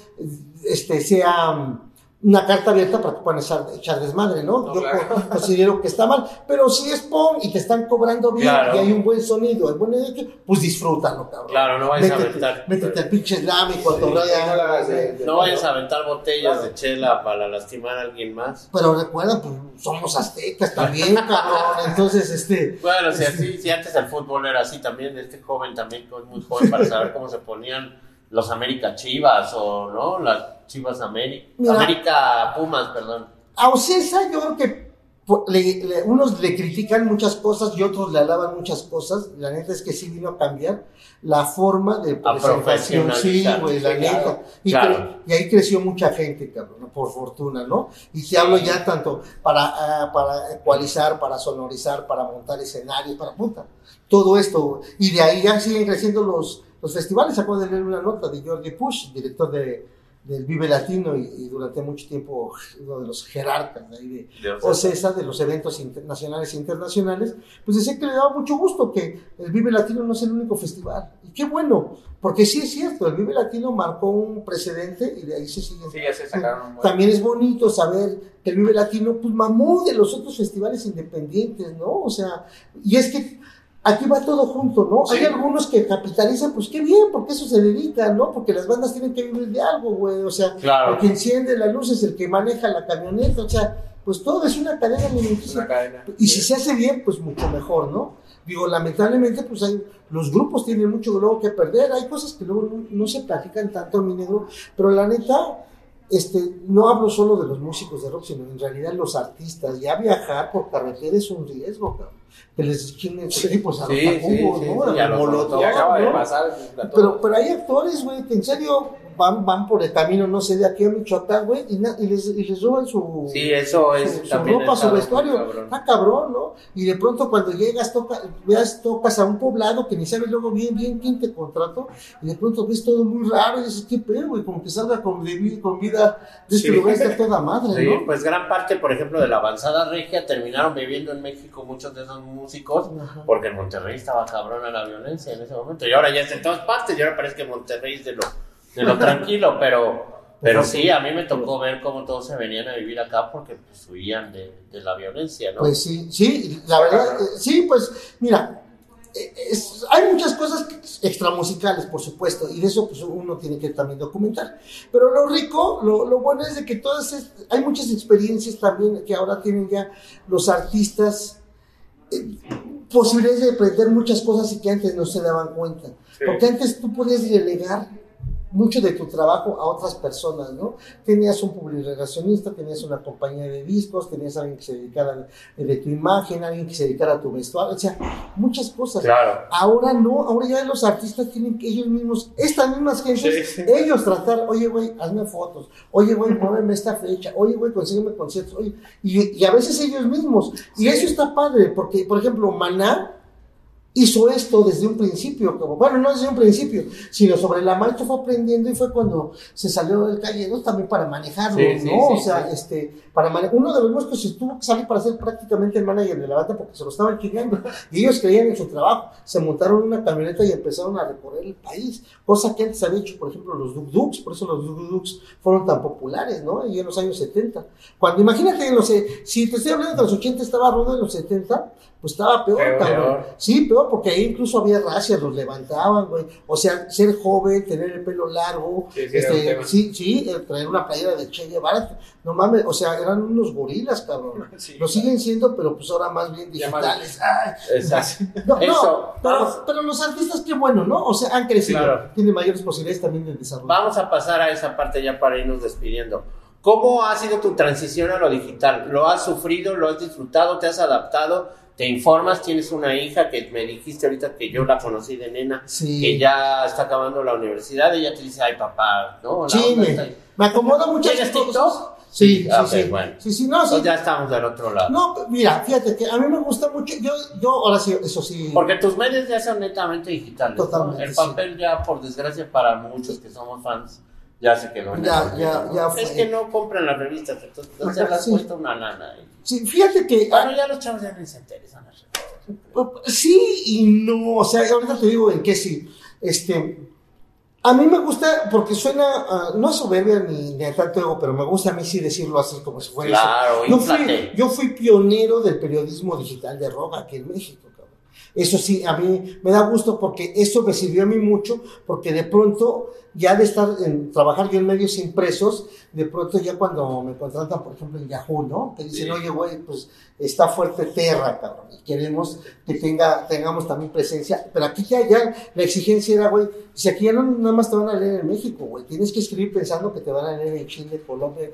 este, sea mm, una carta abierta para que puedan echar, echar desmadre, ¿no? Yo considero que está mal, pero si es PON y te están cobrando bien y hay un buen sonido, hay buen pues disfrútalo, cabrón. Claro, no vayas a aventar. Métete al pinche slam y cuando No vayas a aventar botellas de chela para lastimar a alguien más. Pero recuerda, pues somos aztecas también, cabrón. Entonces, este. Bueno, si, así, este si antes el fútbol era así también, este joven también, muy joven para saber cómo se ponían los América Chivas o no, las Chivas América, América Pumas, perdón. A Ocesa yo creo que unos le critican muchas cosas y otros le alaban muchas cosas. La neta es que sí vino a cambiar la forma de presentación. Sí, güey, la neta. Y, ahí creció mucha gente, cabrón, por fortuna, ¿no? Y te hablo ya tanto para, ah, para ecualizar, para sonorizar, para montar escenarios, para puta. Todo esto. Y de ahí ya siguen creciendo los, los festivales. Acabo de leer una nota de Jordi Push, director de, del Vive Latino y, durante mucho tiempo uno de los jerarcas de, ahí de, de los eventos nacionales e internacionales, pues decía que le daba mucho gusto que el Vive Latino no es el único festival. Y qué bueno, porque sí es cierto, el Vive Latino marcó un precedente y de ahí se sigue. Sí, ya se sacaron También es bonito saber que el Vive Latino pues mamó de los otros festivales independientes, ¿no? O sea, y es que aquí va todo junto, ¿no? Hay algunos que capitalizan, pues qué bien, porque eso se dedica, ¿no? Porque las bandas tienen que vivir de algo, güey, o sea, el que enciende la luz es el que maneja la camioneta, o sea, pues todo es una cadena alimenticia. Y si se hace bien, pues mucho mejor, ¿no? Digo, lamentablemente, pues hay, los grupos tienen mucho luego que perder, hay cosas que luego no, no se platican tanto, mi negro, pero la neta, este, no hablo solo de los músicos de rock, sino en realidad los artistas. Ya viajar por carretera es un riesgo, Que les chinguen sí, pues a los sí, ¿no? Pero, pero hay actores, güey, que en serio van, van por el camino, no sé, de aquí a Michoacán, güey, y, y, les, y les roban su, sí, eso es su, ropa, su vestuario. Está cabrón, ¿no? Y de pronto cuando llegas, toca, veas, tocas a un poblado que ni sabes luego bien, bien quién te contrató, y de pronto ves todo muy raro y dices, qué pedo, güey, como que salga con, con vida de este lugar está toda madre, sí, pues gran parte, por ejemplo, de la avanzada regia terminaron viviendo en México muchos de esos músicos, porque en Monterrey estaba cabrón la violencia en ese momento, y ahora ya está en todas partes, y ahora parece que Monterrey es de lo de lo tranquilo, pero, pero sí, a mí me tocó ver cómo todos se venían a vivir acá porque pues, huían de, de la violencia, ¿no? Pues sí, sí, la verdad, eh, sí, pues mira, eh, hay muchas cosas extramusicales, por supuesto, y de eso pues, uno tiene que también documentar. Pero lo rico, lo, lo bueno es de que todas, hay muchas experiencias también que ahora tienen ya los artistas, eh, posibilidades de aprender muchas cosas y que antes no se daban cuenta. Porque antes tú podías delegar mucho de tu trabajo a otras personas, ¿no? Tenías un publirelacionista, tenías una compañía de discos, tenías alguien que se dedicara de tu imagen, alguien que se dedicara a tu vestuario, o sea, muchas cosas. Claro. Ahora no, ahora ya los artistas tienen que ellos mismos, estas mismas gentes, ellos tratar, oye, güey, hazme fotos, oye, güey, muéveme esta fecha, oye, güey, consígueme conciertos, oye, y, y a veces ellos mismos. Y eso está padre, porque, por ejemplo, Maná, hizo esto desde un principio, como, bueno, no desde un principio, sino sobre la marcha fue aprendiendo y fue cuando se salió del callero también para manejarlo, ¿no? o sea, este, para uno de los músicos tuvo que salir para ser prácticamente el manager de la banda porque se lo estaban chingando y ellos creían en su trabajo, se montaron una camioneta y empezaron a recorrer el país, cosa que antes había hecho, por ejemplo, los Duk Duks, por eso los Duk Duks fueron tan populares, ¿no? Y en los años 70. Cuando imagínate, no sé, si te estoy hablando de los 80 estaba rudo en los 70, pues estaba peor, peor. Sí, peor, porque ahí incluso había racias, los levantaban, güey. O sea, ser joven, tener el pelo largo, sí, sí, este, sí, sí traer una playera de Che Guevara, no mames, o sea, eran unos gorilas, cabrón. Lo siguen siendo, pero pues ahora más bien digitales. No, pero, los artistas, qué bueno, ¿no? O sea, han crecido. Tienen mayores posibilidades también de desarrollo. Vamos a pasar a esa parte ya para irnos despidiendo. ¿Cómo ha sido tu transición a lo digital? ¿Lo has sufrido? ¿Lo has disfrutado? ¿Te has adaptado? te informas, tienes una hija que me dijiste ahorita que yo la conocí de nena, que ya está acabando la universidad, y ella te dice, ay papá, ¿no? sí, me, acomoda mucho. ¿Tienes TikTok? Sí, sí, sí. Bueno. sí, sí, no, sí. ya estamos del otro lado. No, mira, fíjate que a mí me gusta mucho, yo, yo ahora sí, eso sí. Porque tus medios ya son netamente digitales. Totalmente. El papel ya, por desgracia, para muchos que somos fans, ya se quedó en ya, ya, ya Es que no compran las revistas, entonces, las cuesta una lana. Sí, fíjate que. Bueno, ya los chavos ya no se interesan. Sí y no, o sea, ahorita te digo en qué sí. Este, a mí me gusta, porque suena, uh, no soberbia ni, de tanto ego, pero me gusta a mí sí decirlo así como si fuera claro, Yo fui, yo fui pionero del periodismo digital de rock aquí en México. Eso sí, a mí me da gusto porque eso me sirvió a mí mucho, porque de pronto, ya de estar en trabajar yo en medios impresos, de pronto ya cuando me contratan, por ejemplo, en Yahoo, ¿no? Que dicen, oye, güey, pues está fuerte Terra, cabrón, y queremos que tenga, tengamos también presencia, pero aquí ya, ya la exigencia era, güey, si aquí ya no nada más te van a leer en México, güey, tienes que escribir pensando que te van a leer en Chile, Colombia,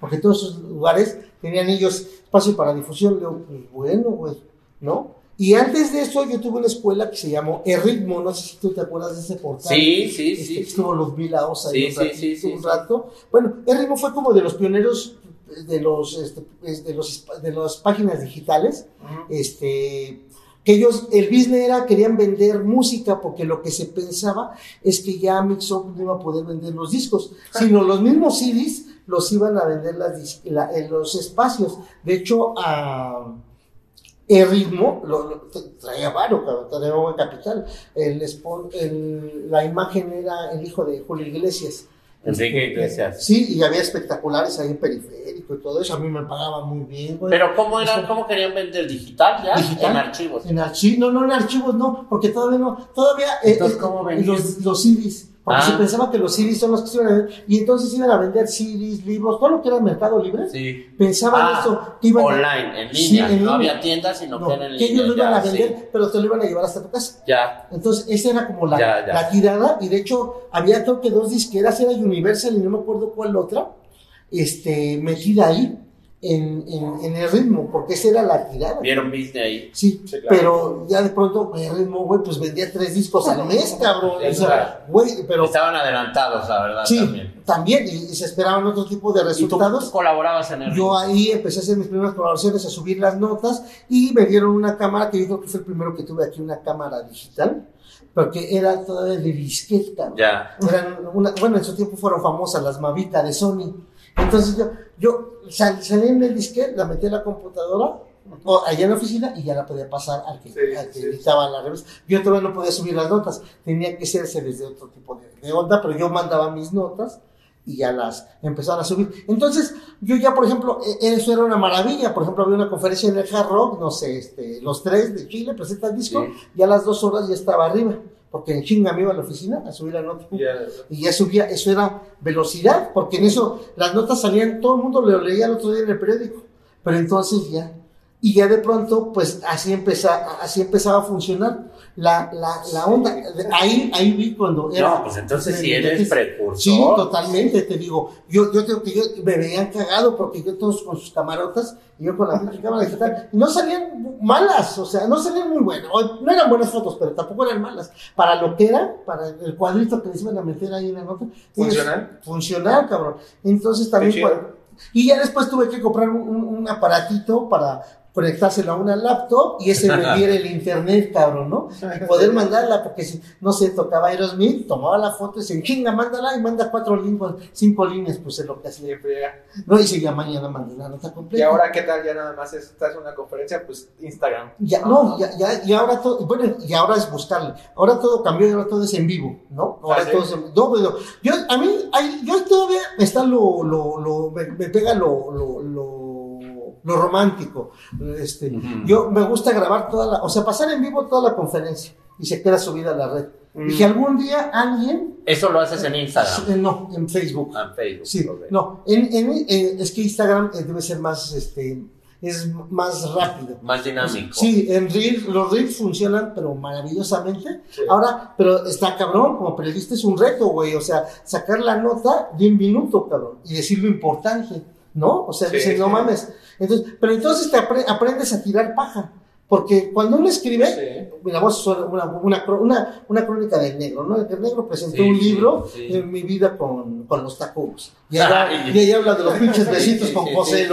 porque todos esos lugares tenían ellos espacio para difusión, digo, pues bueno, güey, ¿no? Y antes de eso yo tuve una escuela que se llamó El Ritmo, no sé si tú te acuerdas de ese portal. Sí, sí, este, sí. Estuvo los mil ahí sí, sí, un rato. Bueno, El Ritmo fue como de los pioneros de los, este, de los de las páginas digitales. Este que ellos, el business era, querían vender música porque lo que se pensaba es que ya Mixup no iba a poder vender los discos, sino los mismos CDs los iban a vender las, en los espacios. De hecho, a el ritmo lo, traía varo, traía buen capital. El, el, la imagen era el hijo de Julio Iglesias. Enrique Iglesias. Sí, y había espectaculares ahí en periférico y todo eso. A mí me pagaba muy bien. Pero ¿cómo, era, ¿cómo querían vender digital ya? ¿Digital? En archivos. En archivos, no, no en archivos, no, porque todavía no. Todavía. Eh, Entonces, ¿cómo eh, los, los CDs. Porque se ah. pensaba que los CDs son los que se iban a vender. Y entonces iban a vender CDs, libros, todo lo que era Mercado Libre. Sí. Pensaban ah, eso. Que iban online, en línea. no había tiendas, sino que en línea. Que ellos lo iban a vender, pero te lo iban a llevar hasta tu casa. Ya. Entonces, esa era como la, la tirada. Y de hecho, había creo que dos disqueras, era Universal y no me acuerdo cuál otra, este, metida ahí en, en, el ritmo, porque esa era la tirada. ¿Vieron business ahí? Sí, pero ya de pronto el ritmo, güey, pues vendía tres discos al mes, cabrón. güey, pero... Estaban adelantados, la verdad. Sí, también, y, se esperaban otro tipo de resultados. ¿Y tú colaborabas en el Yo ahí empecé a hacer mis primeras colaboraciones, a subir las notas, y me dieron una cámara, que yo creo que fue el primero que tuve aquí, una cámara digital porque era todavía de disqueta. Ya. bueno, en su tiempo fueron famosas las Mavita de Sony. Entonces yo, yo salí en el disquete, la metí en la computadora, o allá en la oficina, y ya la podía pasar al que, editaba la revista. Yo todavía no podía subir las notas, tenía que hacerse desde otro tipo de, onda, pero yo mandaba mis notas y ya las empezaron a subir. Entonces, yo ya, por ejemplo, e, eso era una maravilla. Por ejemplo, había una conferencia en el Hard Rock, no sé, este, los tres de Chile presentan el disco, y a las dos horas ya estaba arriba porque en chinga me iba a la oficina a subir la nota. Y ya subía, eso era velocidad, porque en eso las notas salían, todo el mundo lo leía el otro día en el periódico. Pero entonces ya, y ya de pronto, pues así, empezaba, así empezaba a funcionar la, la, la onda. Ahí, ahí vi cuando era. No, pues entonces si eres precursor. Sí, totalmente, te digo. Yo, yo tengo que yo me veían cagado porque yo todos con sus camarotas y yo con la cámara digital. Y no salían malas, o sea, no salían muy buenas. No eran buenas fotos, pero tampoco eran malas. Para lo que era, para el cuadrito que les iban a meter ahí en la nota. Funcional. Funcional, cabrón. Entonces también. y ya después tuve que comprar un, un aparatito para conectárselo a una laptop y ese me diera el internet, cabrón, ¿no? Y poder mandarla, porque si, no sé, tocaba Aerosmith, tomaba la foto y se chinga, mándala y manda cuatro líneas, cinco líneas, pues es lo que hacía. No, y ya mañana manda la nota completa. Y ahora, ¿qué tal? Ya nada más estás en una conferencia, pues Instagram. Ya, no, ya, ya, y ahora todo, bueno, y ahora es buscarle. Ahora todo cambió y ahora todo es en vivo, ¿no? Ahora ¿Ah, todo es en, no, pero yo, a mí, hay, yo todavía está lo, lo, lo, me, me pega lo, lo, lo lo romántico. Este, Yo me gusta grabar toda la, o sea, pasar en vivo toda la conferencia y se queda subida a la red. Y que algún día alguien... ¿Eso lo haces en Instagram? Eh, no, en Facebook. Ah, en Facebook. Sí, no, en, en, es que Instagram eh, debe ser más, este, es más rápido. Más dinámico. Sí, en Reels, los Reels funcionan, pero maravillosamente. Ahora, pero está cabrón, como periodista es un reto, güey. O sea, sacar la nota de un minuto, cabrón, y decir lo importante, ¿no? O sea, sí, no mames. Entonces, pero entonces te aprendes a tirar paja. Porque cuando uno escribe, mira, vamos a una, una, una, una, crónica del negro, ¿no? El negro presentó un libro en mi vida con, con los tacos. Y, ahí habla de los pinches besitos con José.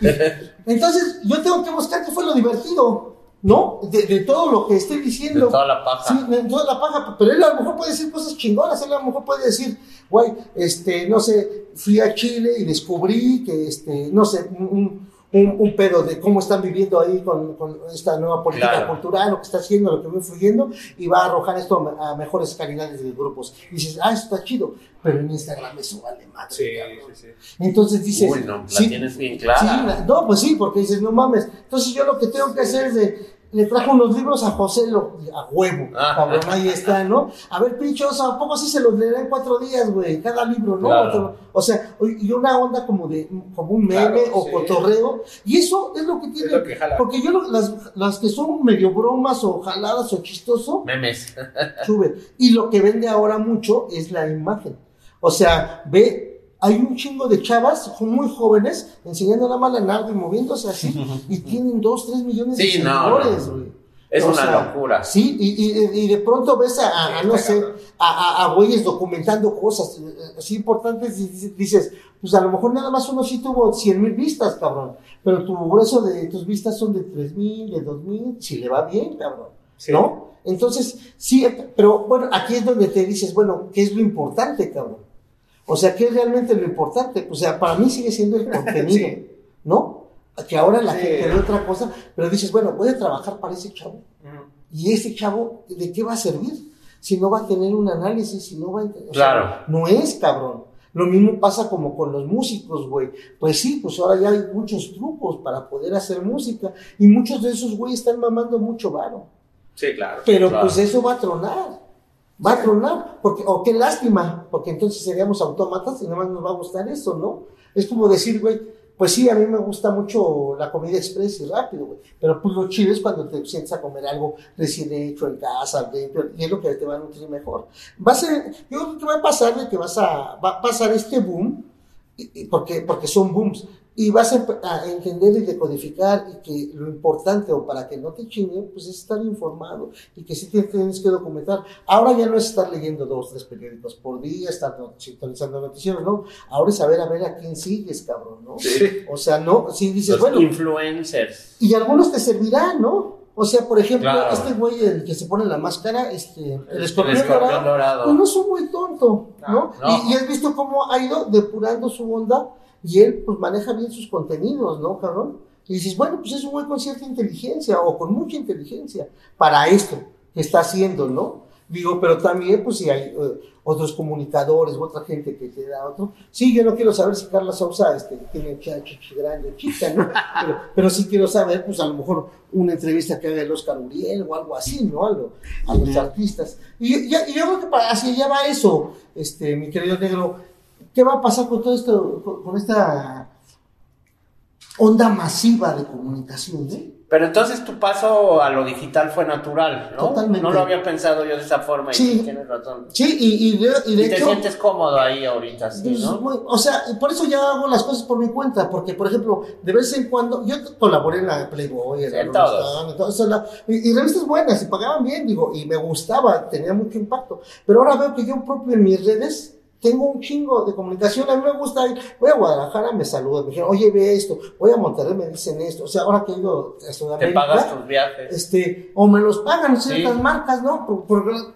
Entonces, yo tengo que buscar qué fue lo divertido. ¿No? De, de, todo lo que estoy diciendo. De toda la paja. Sí, de toda la paja. Pero él a lo mejor puede decir cosas chingonas. Él a lo mejor puede decir, güey, este, no sé, fui a Chile y descubrí que, este, no sé, un, un, un, pedo de cómo están viviendo ahí con, con esta nueva política cultural, lo que está haciendo, lo que va influyendo, y va a arrojar esto a, mejores calidades de grupos. Y dices, ah, eso está chido, pero en Instagram eso vale más. Sí, sí, sí. Entonces dices. Uy, no, la tienes bien clara. Sí, no, pues sí, porque dices, no mames. Entonces yo lo que tengo que hacer es de le trajo unos libros a José lo, a huevo, ah. cabrón, ahí está, ¿no? A ver, pinchos, ¿a poco así se los leerá en cuatro días, güey? Cada libro, ¿no? O sea, y una onda como de, como un meme o cotorreo, y eso es lo que tiene, porque yo las, las que son medio bromas o jaladas o chistoso, memes, sube, y lo que vende ahora mucho es la imagen, o sea, ve hay un chingo de chavas muy jóvenes enseñando la mala nada y moviéndose así y tienen dos, tres millones de seguidores, güey. Es una locura. Sí, y, y, de pronto ves a, no sé, a, a, güeyes documentando cosas eh, así importantes y dices, pues a lo mejor nada más uno sí tuvo cien mil vistas, cabrón, pero tu grueso de tus vistas son de tres mil, de dos mil, si le va bien, cabrón, ¿no? Entonces, sí, pero bueno, aquí es donde te dices, bueno, ¿qué es lo importante, cabrón? O sea, ¿qué es realmente lo importante? O sea, para mí sigue siendo el contenido, ¿no? Que ahora la gente ve otra cosa, pero dices, bueno, voy a trabajar para ese chavo. Y ese chavo, ¿de qué va a servir? Si no va a tener un análisis, si no va a... claro. no es, cabrón. Lo mismo pasa como con los músicos, güey. Pues sí, pues ahora ya hay muchos trucos para poder hacer música. Y muchos de esos güey están mamando mucho varo. Sí, claro. Pero pues eso va a tronar va a tronar, porque, o qué lástima, porque entonces seríamos autómatas y nada más nos va a gustar eso, ¿no? Es como decir, güey, pues sí, a mí me gusta mucho la comida express y rápido, güey, pero pues lo chido es cuando te sientes a comer algo recién hecho en casa, y es lo que te va a nutrir mejor. Va a ser, yo creo que va a pasar de que vas a, va a pasar este boom, porque, porque son booms, y vas a, entender y decodificar y que lo importante o para que no te chinguen, pues es estar informado y que sí tienes que documentar. Ahora ya no es estar leyendo dos, tres periódicos por día, estar sintonizando noticias, ¿no? Ahora es saber a ver a quién sigues, cabrón, ¿no? Sí. O sea, no, si dices, Los bueno. influencers. Y algunos te servirán, ¿no? O sea, por ejemplo, este güey el que se pone la máscara, este, el escorpión, dorado, pues no es un muy tonto, ¿no? Y, y, has visto cómo ha ido depurando su onda y él pues maneja bien sus contenidos, ¿no, cabrón? Y dices, bueno, pues es un güey con cierta inteligencia o con mucha inteligencia para esto que está haciendo, ¿no? Digo, pero también, pues si hay eh, otros comunicadores, otra gente que te da otro. Sí, yo no quiero saber si Carla Sousa este, tiene chichi grande chica, ¿no? Pero, sí quiero saber, pues a lo mejor una entrevista que haga el Oscar Uriel o algo así, ¿no? A, a los artistas. Y, yo creo que para, así ya va eso, este, mi querido negro ¿Qué va a pasar con todo esto, con, esta onda masiva de comunicación? ¿eh? Pero entonces tu paso a lo digital fue natural, ¿no? Totalmente. No lo había pensado yo de esa forma y tienes razón. Sí, y, de, y de te sientes cómodo ahí ahorita, sí, pues, ¿no? o sea, por eso ya hago las cosas por mi cuenta, porque, por ejemplo, de vez en cuando, yo colaboré en la Playboy, en, en todos. Entonces, y, y, revistas buenas, y pagaban bien, digo, y me gustaba, tenía mucho impacto. Pero ahora veo que yo propio en mis redes tengo un chingo de comunicación, a mí me gusta ir, voy a Guadalajara, me saludan, me dijeron, oye, ve esto, voy a Monterrey, me dicen esto, o sea, ahora que he ido a Sudamérica. Te pagas tus viajes. Este, o me los pagan ciertas marcas, ¿no?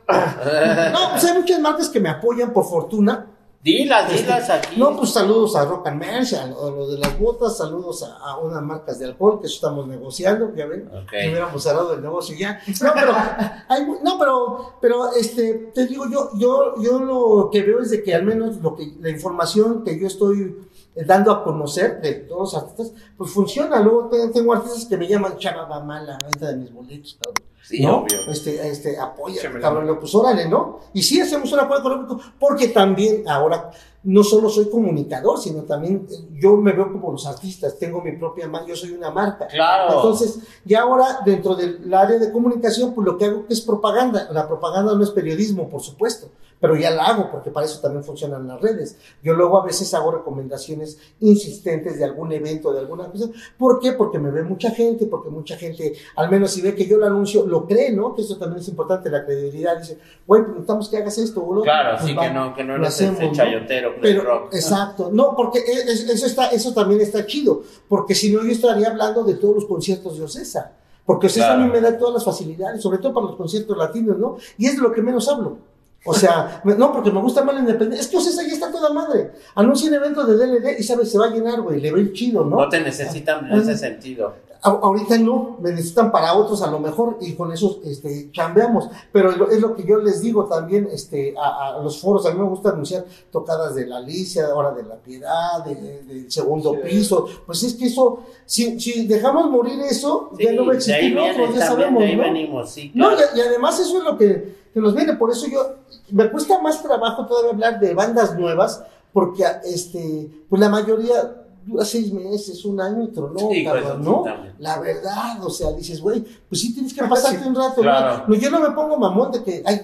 no, pues hay muchas marcas que me apoyan por fortuna, Dilas, este, dilas aquí. No, pues saludos a Rock and Merch, a lo de las botas, saludos a, unas marcas de alcohol que estamos negociando, ya ven, que hubiéramos hablado del negocio ya. No, pero, hay, no, pero, pero, este, te digo, yo, yo, yo lo que veo es de que al menos lo que, la información que yo estoy dando a conocer de todos los artistas, pues funciona. Luego tengo artistas que me llaman Chava Mala, la venta de mis boletos, Sí, ¿no? Este, este, apoya, cabrón, pues órale, ¿no? Y sí hacemos un apoyo económico, porque también ahora no solo soy comunicador, sino también eh, yo me veo como los artistas, tengo mi propia marca, yo soy una marca. Claro. Entonces, ya ahora dentro del área de comunicación, pues lo que hago es propaganda. La propaganda no es periodismo, por supuesto, pero ya la hago porque para eso también funcionan las redes. Yo luego a veces hago recomendaciones insistentes de algún evento, de alguna cosa. ¿Por qué? Porque me ve mucha gente, porque mucha gente, al menos si ve que yo lo anuncio, lo cree, ¿no? Que eso también es importante, la credibilidad. Dice, güey, preguntamos que hagas esto, boludo. Claro, pues sí, que no, que no eres el chayotero pero, Exacto, no, porque e, eso, está, eso también está chido, porque si no yo estaría hablando de todos los conciertos de Ocesa, porque Ocesa a mí me da todas las facilidades, sobre todo para los conciertos latinos, ¿no? Y es de lo que menos hablo. O sea, no, porque me gusta más la independencia. Es que Ocesa ya está toda madre. Anuncia un evento de DLD y sabes, se va a llenar, güey, le va a ir chido, ¿no? No te necesitan en ese sentido ahorita no, me necesitan para otros a lo mejor y con eso este, chambeamos. Pero es lo que yo les digo también este, a, los foros. A mí me gusta anunciar tocadas de la Alicia, ahora de la Piedad, del segundo piso. Pues es que eso, si, si dejamos morir eso, ya no va a existir otro, ya sabemos. ¿no? Venimos, no y, además eso es lo que, que nos viene. Por eso yo, me cuesta más trabajo todavía hablar de bandas nuevas, porque este, pues la mayoría dura seis meses, un año y tronó, cabrón, ¿no? La verdad, o sea, dices, güey, pues sí tienes que pasarte un rato, No, yo no me pongo mamón de que, ay,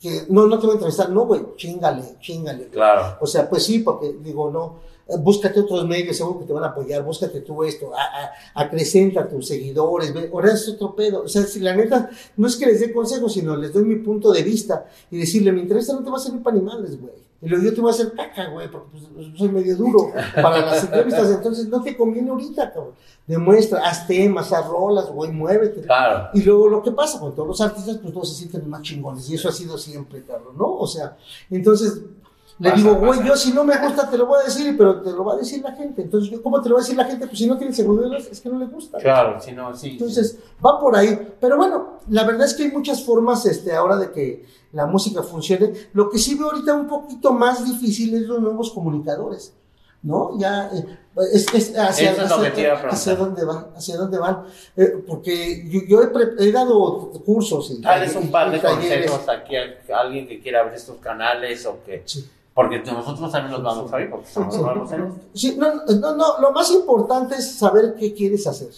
que no, no te voy a entrevistar, no, güey, chingale, chingale. Claro. O sea, pues sí, porque digo, no, eh, búscate otros medios, seguro que te van a apoyar, búscate tú esto, a, acrecenta a tus seguidores, ahora es otro pedo. O sea, si la neta, no es que les dé consejos, sino les doy mi punto de vista y decirle, mi entrevista no te va a servir para animales, güey. Y yo te voy a hacer caca, güey, porque pues, pues, soy medio duro para las entrevistas. Entonces no te conviene ahorita, cabrón. Demuestra, haz temas, haz rolas, güey, muévete. Claro. Y luego lo que pasa con todos los artistas, pues todos se sienten más chingones. Y eso ha sido siempre, cabrón, ¿no? O sea, entonces le digo, güey, yo si no me gusta te lo voy a decir, pero te lo va a decir la gente. Entonces, ¿cómo te lo va a decir la gente? Pues si no tiene seguridad, es que no le gusta. Claro, si no, sí. Entonces, va por ahí. Pero bueno, la verdad es que hay muchas formas este, ahora de que la música funcione. Lo que sí veo ahorita un poquito más difícil es los nuevos comunicadores, ¿no? Ya, eh, es, es hacia, hacia, dónde van, hacia dónde van, eh, porque yo, he, dado cursos. Y Dales un par de consejos aquí a, alguien que quiera abrir estos canales o que... Porque nosotros también los vamos a ver, porque estamos sí, no, no, no, lo más importante es saber qué quieres hacer.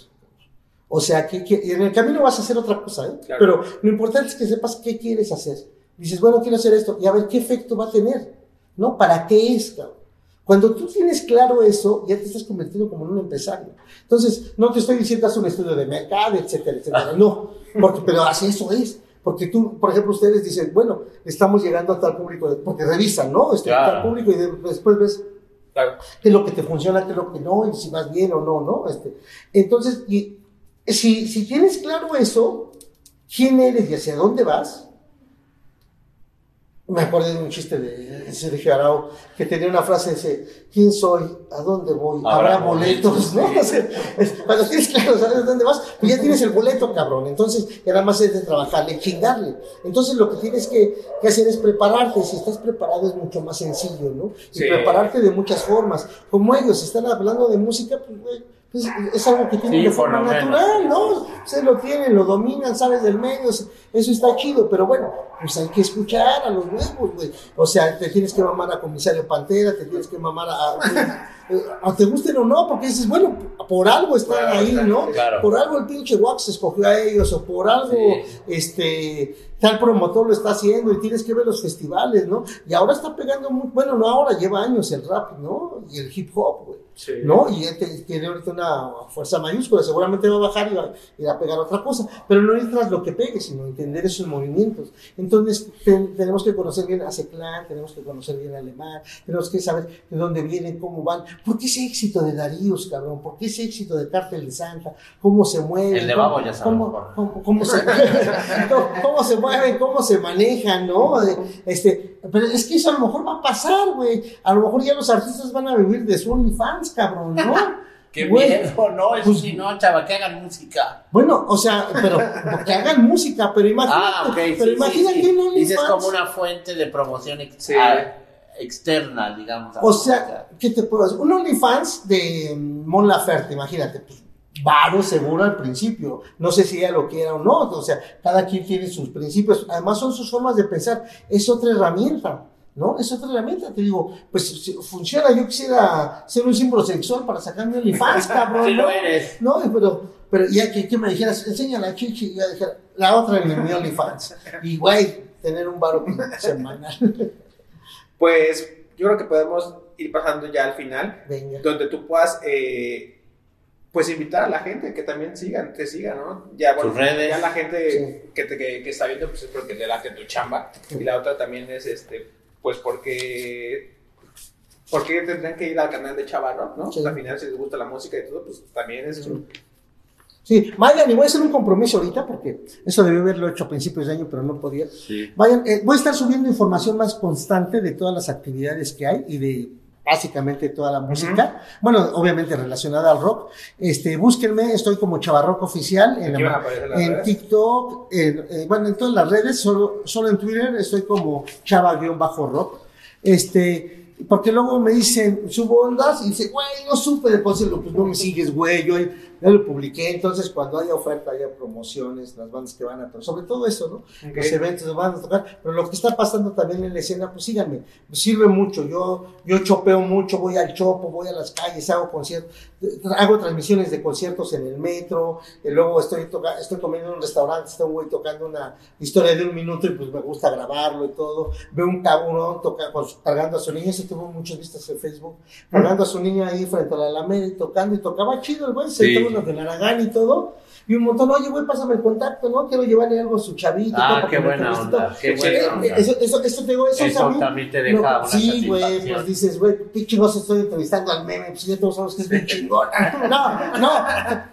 O sea, que, en el camino vas a hacer otra cosa, ¿eh? Pero lo importante es que sepas qué quieres hacer. Dices, bueno, quiero hacer esto, y a ver qué efecto va a tener, ¿no? ¿Para qué es, cabrón? Cuando tú tienes claro eso, ya te estás convirtiendo como en un empresario. Entonces, no te estoy diciendo haz un estudio de mercado, etcétera, etcétera. No, porque, pero así eso es. Porque tú, por ejemplo, ustedes dicen, bueno, estamos llegando a tal público, porque revisan, ¿no? Este, tal público y después ves qué es lo que te funciona, qué es lo que no, y si vas bien o no, ¿no? Este, entonces, y, si, si tienes claro eso, quién eres y hacia dónde vas, me acordé de un chiste de Sergio Arau que tenía una frase dice ¿quién soy? ¿a dónde voy? ¿habrá, boletos? ¿no? cuando tienes claro sabes dónde vas pues ya tienes el boleto cabrón entonces nada más es de trabajarle chingarle entonces lo que tienes que, que, hacer es prepararte si estás preparado es mucho más sencillo ¿no? y prepararte de muchas formas como ellos están hablando de música pues güey pues, es algo que tienen de forma natural, ¿no? Se lo tienen, lo dominan, sabes del medio, eso está chido, pero bueno, pues hay que escuchar a los nuevos, güey. O sea, te tienes que mamar a Comisario Pantera, te tienes que mamar a... a te gusten o no, porque dices, bueno, por algo están ahí, ¿no? Por algo el pinche Wax escogió a ellos, o por algo, este, tal promotor lo está haciendo y tienes que ver los festivales, ¿no? Y ahora está pegando muy, bueno, no ahora, lleva años el rap, ¿no? Y el hip hop, güey. ¿no? Y tiene ahorita una fuerza mayúscula, seguramente va a bajar y va, a a pegar otra cosa, pero no es tras lo que pegue, sino entender esos movimientos. Entonces, tenemos que conocer bien a Seclan, tenemos que conocer bien a Alemán, tenemos que saber de dónde vienen, cómo van, por qué ese éxito de Daríos, cabrón, por qué ese éxito de Cártel de Santa, cómo se mueve. El de Babo ya cómo, cómo, se, cómo, se mueven, cómo se manejan, ¿no? Este, pero es que eso a lo mejor va a pasar, güey. A lo mejor ya los artistas van a vivir de su OnlyFans, cabrón, ¿no? Qué miedo, no, eso pues, sí, no, chava, que hagan música. Bueno, o sea, pero que hagan música, pero imagínate, ah, okay, pero imagínate sí, sí. Dices como una fuente de promoción externa, digamos. O sea, ¿qué te puedo decir? Un OnlyFans de Mon Laferte, imagínate, pues varo seguro al principio. No sé si ella lo quiera o no, o sea, cada quien tiene sus principios, además son sus formas de pensar, es otra herramienta. ¿no? Es otra herramienta, te digo, pues si funciona, yo quisiera ser un símbolo sexual para sacarme OnlyFans, cabrón. Sí lo eres. No, pero, pero ya que, que me dijeras, enseña la chichi, y ya dijera, la otra en mi OnlyFans. Y güey, tener un baro semanal. Pues yo creo que podemos ir pasando ya al final, donde tú puedas eh, pues invitar a la gente que también sigan, te sigan, ¿no? Ya, bueno, ya la gente que, te, que, está viendo, pues es porque le late tu chamba. Y la otra también es, este, pues porque porque tendrían que ir al canal de Chavarro, ¿no? Pues al final, si les gusta la música y todo, pues también es un... Sí, vayan, y voy a hacer un compromiso ahorita, porque eso debió haberlo hecho a principios de año, pero no podía. Sí. Vayan, eh, voy a estar subiendo información más constante de todas las actividades que hay y de básicamente toda la música. Bueno, obviamente relacionada al rock. Este, búsquenme, estoy como Chavarrock Oficial en, en TikTok, en, eh, bueno, en todas las redes, solo, solo en Twitter estoy como Chava-rock. Este, porque luego me dicen, subo ondas y dice, güey, no supe de pues no me sigues, güey, yo ya lo publiqué, entonces cuando haya oferta, haya promociones, las bandas que van a tocar, sobre todo eso, ¿no? Los eventos van a tocar, pero lo que está pasando también en la escena, pues síganme, me sirve mucho, yo, yo chopeo mucho, voy al chopo, voy a las calles, hago conciertos, hago transmisiones de conciertos en el metro, y luego estoy, estoy comiendo en un restaurante, estoy güey tocando una historia de un minuto y pues me gusta grabarlo y todo, veo un cabrón toca, cargando a su niña, sí tuvo muchas vistas en Facebook, cargando a su niña ahí frente a la Alameda y tocando y tocaba chido el güey, se unos de Aragán y todo. Y un montón, oye, güey, pásame el contacto, ¿no? Quiero llevarle algo a su chavito. Ah, qué buena onda, qué buena onda. Eso, eso, eso, te digo, eso, eso también, te deja no, Sí, güey, pues dices, güey, qué chingos estoy entrevistando al meme, pues ya todos sabemos que es bien chingón. No, no,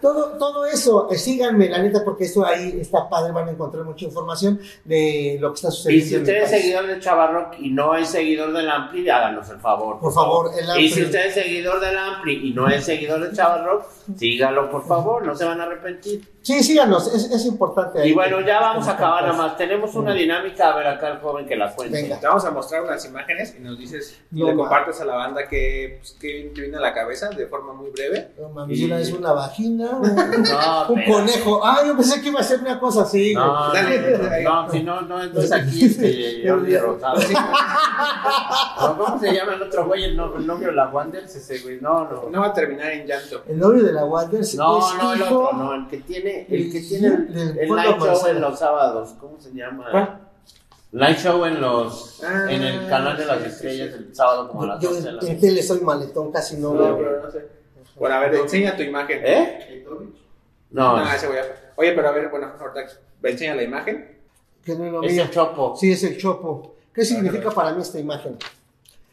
todo, todo eso, eh, síganme, la neta, porque esto ahí está padre, van a encontrar mucha información de lo que está sucediendo. Y si usted es seguidor de Chavarrock y no es seguidor del Ampli, háganos el favor. Por, favor, el Ampli. Y si usted es seguidor del Ampli y no es seguidor de Chavarrock, sígalo, por favor, no se van a arrepentir. Sí, síganos, es, es importante. Ahí y bueno, ya vamos a acabar nada más. Tenemos una dinámica, a ver acá el joven que la cuente. Venga. Te vamos a mostrar unas imágenes y nos dices, y le compartes a la banda que, pues, que te viene a la cabeza de forma muy breve. No mames, una es una vagina, un, no, un conejo. Ah, yo pensé que iba a ser una cosa así. No, no, si no, no, entonces aquí este Jordi Rosado. ¿Cómo se llama el otro güey? El, novio de la Wanders, ese güey. No, no. No va a terminar en llanto. El novio de la Wanders. No, no, el otro, no, el que tiene el que tiene el, el night show en los sábados, ¿cómo se llama? Night show en los ah, en el canal de las estrellas el sábado como a las 12 de la En tele soy maletón, casi no veo. pero no sé. Bueno, a ver, enseña tu imagen. ¿Eh? No. no ese voy a... Oye, pero a ver, bueno, ahorita enseña la imagen. Que no es el chopo. Sí, es el chopo. ¿Qué significa para mí esta imagen?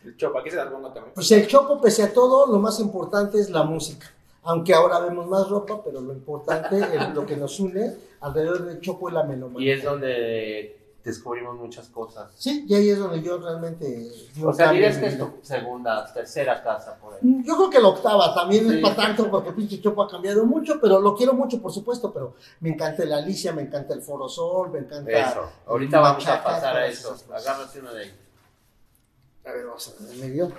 El chopo, aquí se la pongo también. Pues el chopo, pese a todo, lo más importante es la música aunque ahora vemos más ropa, pero lo importante es lo que nos une alrededor del Chopo y la melomanía. Y es donde descubrimos muchas cosas. Sí, y ahí es donde yo realmente... o sea, dirías que es tu segunda, tercera casa por ahí. Yo creo que la octava, también no es para tanto porque pinche Chopo ha cambiado mucho, pero lo quiero mucho, por supuesto, pero me encanta el Alicia, me encanta el Foro Sol, me encanta... Eso, ahorita vamos a pasar a eso, agárrate uno de ellos. A ver, vamos a ver, medio.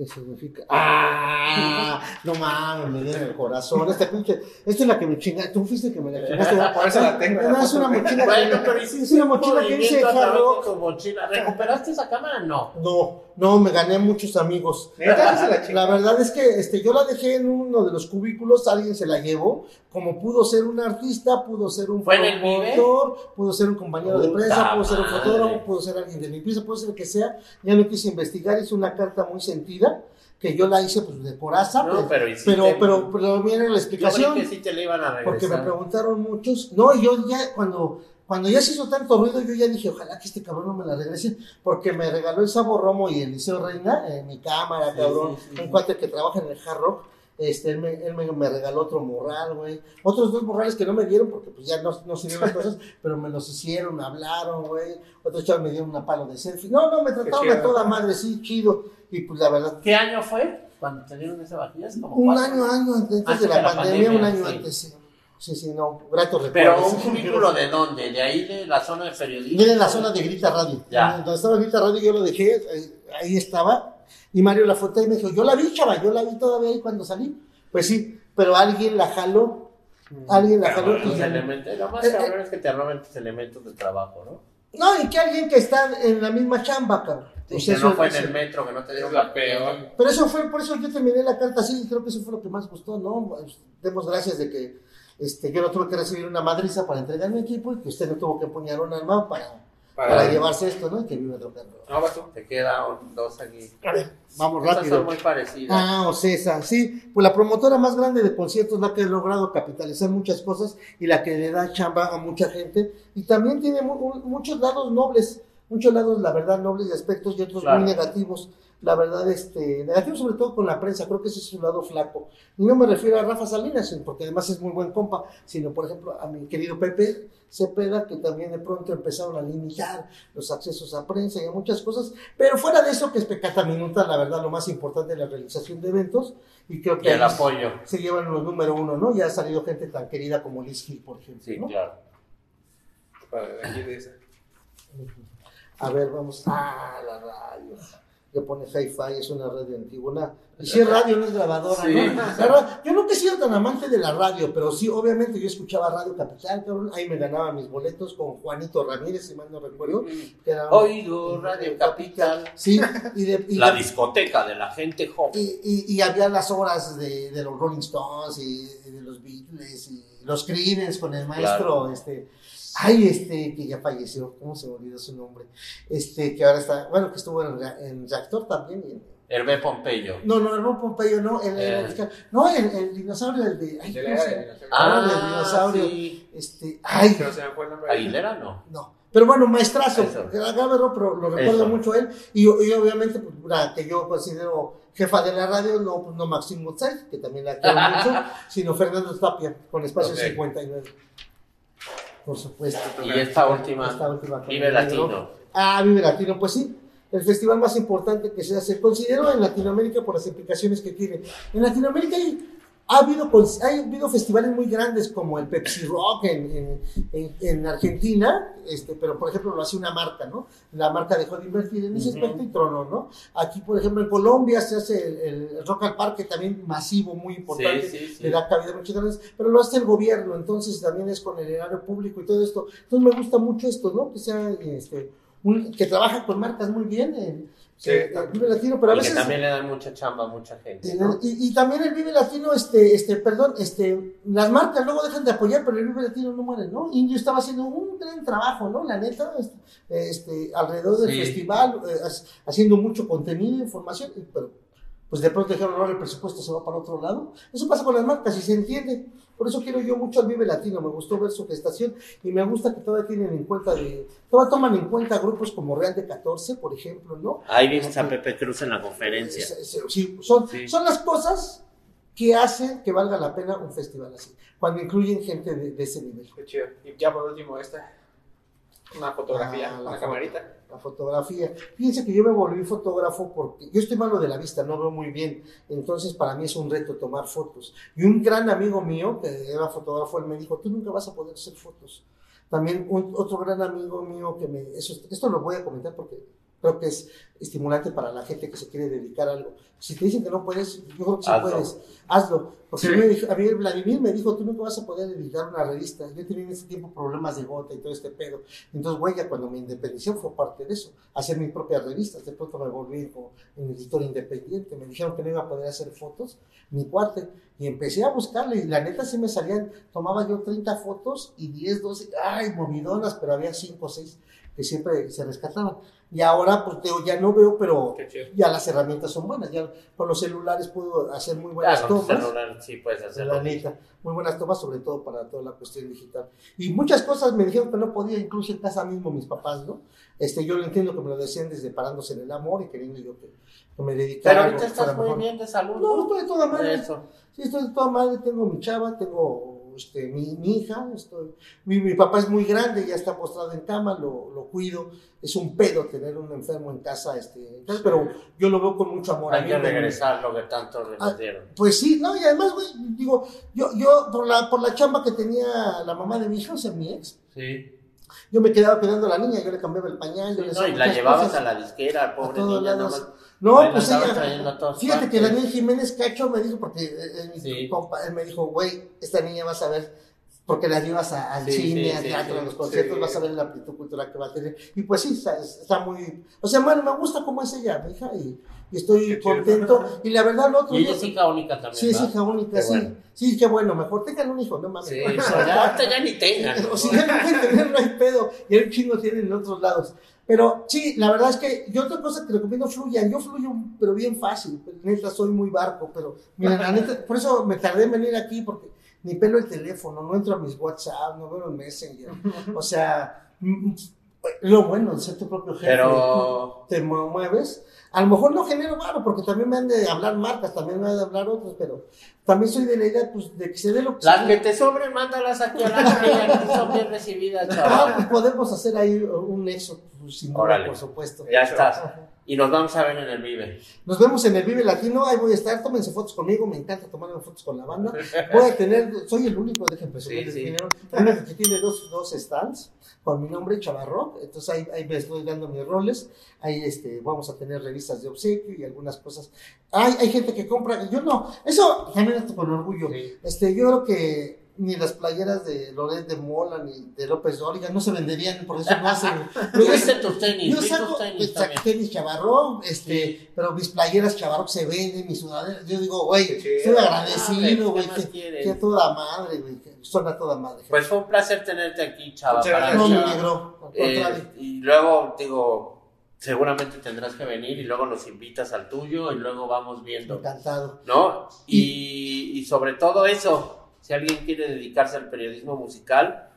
¿Qué significa? ¡Ah! No mames, me viene el corazón. Este pinche. Esta es la que me chinga. Tú fuiste que me la chingaste. Por eso la tengo. No, es una mochila. Bueno, pero es una mochila que dice mochila. ¿Recuperaste esa cámara? No. No, no, me gané muchos amigos. La verdad es que este, yo la dejé en uno de los cubículos, alguien se la llevó. Como pudo ser un artista, pudo ser un productor, pudo ser un compañero de prensa, pudo ser un fotógrafo, pudo ser alguien de limpieza, pudo ser el que sea. Ya no quise investigar, hice una carta muy sentida que yo la hice pues de coraza, no, pero, pero, pero, pero, miren la explicación. Yo que sí te le iban a regresar. Porque me preguntaron muchos, no, yo ya cuando, cuando ya se hizo tanto ruido, yo ya dije, ojalá que este cabrón no me la regrese, porque me regaló el Sabor Romo y el Liceo Reina, en mi cámara, cabrón, un cuate que trabaja en el hard rock, este, él, me, él me, regaló otro morral, güey. Otros dos morrales que no me dieron porque pues ya no, no sirvieron las cosas, pero me los hicieron, me hablaron, güey. Otros chavos me dieron una palo de selfie. No, no, me trataron de toda madre, sí, chido. Y pues la verdad. ¿Qué año fue cuando te dieron esa vajilla? un año, año antes, de la, pandemia, un año antes, sí. Sí, sí, no, grato recuerdo. Pero un cubículo de dónde? ¿De ahí de la zona de periodismo? De la zona de Grita Radio. Ya. Donde estaba Grita Radio yo lo dejé, ahí estaba. Y Mario la foto y me dijo, yo la vi, chava, yo la vi todavía ahí cuando salí. Pues sí, pero alguien la jaló. Mm. Alguien la jaló. Elementos, lo más eh, cabrón es que te roben tus elementos de trabajo, ¿no? No, y que alguien que está en la misma chamba, cabrón. Pues que no fue en el metro, que no te dieron la peor. Pero eso fue, por eso yo terminé la carta así, y creo que eso fue lo que más gustó, ¿no? Pues, demos gracias de que este, yo no tuve que recibir una madriza para entregar mi equipo y que usted no tuvo que empuñar un arma para para, llevarse esto, ¿no? Que vive tocando. No, vas te quedan dos aquí. A ver, vamos rápido. son muy parecidas. Ah, o César, sí. Pues la promotora más grande de conciertos, la que ha logrado capitalizar muchas cosas y la que le da chamba a mucha gente. Y también tiene muchos lados nobles, muchos lados, la verdad, nobles de aspectos y otros muy negativos la verdad, este, negativo sobre todo con la prensa, creo que ese es su lado flaco. Y no me refiero a Rafa Salinas, porque además es muy buen compa, sino por ejemplo a mi querido Pepe Cepeda, que también de pronto empezaron a limitar los accesos a prensa y a muchas cosas, pero fuera de eso, que es pecata minuta, la verdad, lo más importante es la realización de eventos, y creo que el apoyo. se llevan los número uno, ¿no? Ya ha salido gente tan querida como Liz Hill, por ejemplo. Sí, claro. Para aquí de esa. A ver, vamos. Ah, la radio que pone hi-fi, es una radio antigua. y si es radio, no es grabadora, ¿no? Yo nunca he sido tan amante de la radio, pero sí, obviamente yo escuchaba Radio Capital, cabrón. Ahí me ganaba mis boletos con Juanito Ramírez, si mal no recuerdo. Que era Oído, Radio Capital. Sí, y de, la discoteca de la gente joven. Y, y, había las horas de, de, los Rolling Stones y de los Beatles y los Creedence con el maestro, este Ay, este, que ya falleció, ¿cómo se me olvidó su nombre? Este, que ahora está, bueno, que estuvo en, en Reactor también. Hervé Pompeyo. No, no, Hervé Pompeyo, no, el, eh. no, el, el, dinosaurio, el de. Ay, ¿cómo se Ah, el dinosaurio. Sí. Este, ay. Pero se me fue el nombre. ¿Aguilera no? No. Pero bueno, maestrazo, Agámelo, pero lo recuerdo mucho él. Y, y obviamente, pues, la, que yo considero jefa de la radio, no, pues, no Maxim Mozart, que también la quiero mucho, sino Fernando Tapia, con Espacio okay. 59 por supuesto. Y esta última, Vive Latino. Ah, Vive Latino, pues sí. El festival más importante que se hace, considero en Latinoamérica por las implicaciones que tiene. En Latinoamérica hay ha habido, ha habido festivales muy grandes como el Pepsi Rock en, en, en, Argentina, este, pero por ejemplo lo hace una marca, ¿no? La marca dejó de invertir en ese aspecto y tronó, ¿no? Aquí, por ejemplo, en Colombia se hace el, Rock al Parque también masivo, muy importante, le da cabida a muchas grandes, pero lo hace el gobierno, entonces también es con el erario público y todo esto. Entonces me gusta mucho esto, ¿no? Que sea, este, que trabaja con marcas muy bien. En, Sí, el Vive Latino, pero a veces... Que también le dan mucha chamba a mucha gente. Y, también el Vive Latino, este, este, perdón, este, las marcas luego dejan de apoyar, pero el Vive Latino no muere, ¿no? Indio estaba haciendo un gran trabajo, ¿no? La neta, este, este alrededor del festival, eh, haciendo mucho contenido, información, pero pues de pronto dijeron, no, el presupuesto se va para otro lado. Eso pasa con las marcas y se entiende. Por eso quiero yo mucho al Vive Latino, me gustó ver su gestación y me gusta que todavía tienen en cuenta de, todavía toman en cuenta grupos como Real de 14, por ejemplo, ¿no? Ahí vimos a Pepe Cruz en la conferencia. Sí, son, son las cosas que hacen que valga la pena un festival así, cuando incluyen gente de, ese nivel. Qué chido. Y ya por último, esta, una fotografía, ah, una camarita la fotografía. Fíjense que yo me volví fotógrafo porque yo estoy malo de la vista, no veo muy bien. Entonces para mí es un reto tomar fotos. Y un gran amigo mío, que era fotógrafo, él me dijo, tú nunca vas a poder hacer fotos. También otro gran amigo mío que me... Eso, esto lo voy a comentar porque creo que es estimulante para la gente que se quiere dedicar a algo. Si te dicen que no puedes, yo creo que sí puedes, hazlo. Porque a, mí, Vladimir me dijo, tú nunca vas a poder editar una revista. Yo tenía en ese tiempo problemas de gota y todo este pedo. Entonces, güey, ya cuando me independicé fue parte de eso, hacer mis propias revistas. De pronto me volví como un editor independiente. Me dijeron que no iba a poder hacer fotos, mi cuate. Y empecé a buscarle y la neta sí me salían, tomaba yo 30 fotos y 10, 12, ay, movidonas, pero había 5 o 6 que siempre se rescataban. Y ahora, pues ya no veo, pero ya las herramientas son buenas. Ya con los celulares puedo hacer muy buenas tomas. Celular, sí puedes hacerlo. muy buenas tomas, sobre todo para toda la cuestión digital. Y muchas cosas me dijeron que no podía, incluso en casa mismo mis papás, ¿no? Este, yo lo entiendo que me lo decían desde parándose en el amor y queriendo yo que, me dedicara. Pero ahorita estás muy bien de salud. No, estoy de toda madre. Sí, estoy de toda madre. Tengo mi chava, tengo este, mi, mi hija, estoy, mi, mi, papá es muy grande, ya está postrado en cama, lo, lo, cuido, es un pedo tener un enfermo en casa, este, pero yo lo veo con mucho amor. Hay que regresar lo que tanto ah, pues sí, no, y además, güey, digo, yo, yo por la, por la chamba que tenía la mamá de mi hija, o sea, mi ex, sí. yo me quedaba cuidando a la niña, yo le cambiaba el pañal. Yo le no, y la llevabas a la disquera, pobre niña, no, pues ella, fíjate que Daniel Jiménez Cacho me dijo, porque él, él me dijo, güey, esta niña va a ver porque la llevas al cine, al teatro, a los conciertos, vas a ver la amplitud cultural que va a tener. Y pues sí, está, muy... O sea, bueno, me gusta cómo es ella, mi hija, y, estoy contento. Y la verdad, lo otro... Y ella es hija única también, Sí, es hija única, sí. Sí, qué bueno, mejor tengan un hijo, no mames. Sí, ya, ya ni tengan. O si ya no pueden tener, no hay pedo. Y el chingo tienen en otros lados. Pero sí, la verdad es que yo otra cosa que te recomiendo fluyan. Yo fluyo, pero bien fácil. Neta, soy muy barco, pero mira, la neta, por eso me tardé en venir aquí, porque ni pelo el teléfono, no entro a mis WhatsApp, no veo el Messenger. O sea, lo bueno de ser tu propio jefe. Pero... Te mueves. A lo mejor no genero varo, porque también me han de hablar marcas, también me han de hablar otros, pero también soy de la idea pues, de que se dé lo que Las que te sobren, mándalas aquí a la que son bien recibidas, ah, chaval. pues podemos hacer ahí un nexo, pues, sin duda, por supuesto. Ya estás. Y nos vamos a ver en el Vive. Nos vemos en el Vive Latino, ahí voy a estar, tómense fotos conmigo, me encanta tomarme fotos con la banda. Voy a tener, soy el único, déjenme presumir, sí, sí. que tiene dos, dos stands con mi nombre, Chavarro, entonces ahí, ahí me estoy dando mis roles, ahí este, vamos a tener revistas de obsequio y algunas cosas. Hay, hay gente que compra, yo no, eso también esto con orgullo, este, yo creo que ni las playeras de Loret de Mola ni de López Dóriga no se venderían, por eso no hacen. yo tus tenis, yo saco tenis, tenis chavarrón, este, pero mis playeras chavarrón se venden, mis sudaderas. Yo digo, güey, estoy agradecido, güey, que, que, toda madre, güey, que suena toda madre. Pues fue un placer tenerte aquí, chaval. No, me negro, eh, y luego, digo, seguramente tendrás que venir y luego nos invitas al tuyo y luego vamos viendo. Encantado. ¿No? Y, y sobre todo eso si alguien quiere dedicarse al periodismo musical,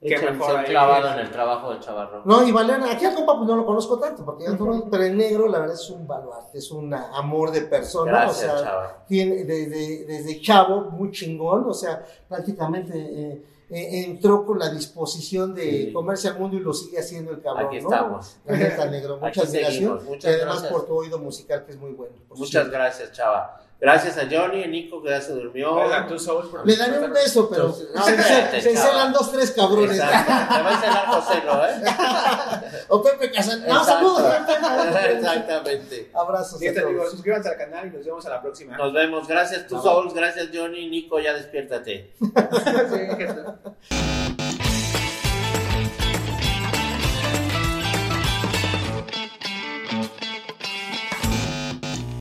que mejor clavado en el trabajo de Chavarro. No, y Valera, aquí al compa pues no lo conozco tanto, porque pero el negro la verdad es un baluarte, es un amor de persona, Gracias, o sea, tiene desde, desde chavo muy chingón, o sea, prácticamente eh, eh, entró con la disposición de comerse al mundo y lo sigue haciendo el cabrón, Aquí estamos. La neta, negro, muchas gracias. y además por tu oído musical que es muy bueno. Muchas gracias, Chava. Gracias a Johnny, a Nico que ya se durmió. Le daré un beso, pero se, se, celan dos, tres cabrones. Te va a celar José, ¿no? ¿eh? o Pepe Casal. No, saludos. Exactamente. Abrazos. Amigos, suscríbanse al canal y nos vemos a la próxima. Nos vemos. Gracias, tu Souls. Gracias, Johnny. Nico, ya despiértate. sí,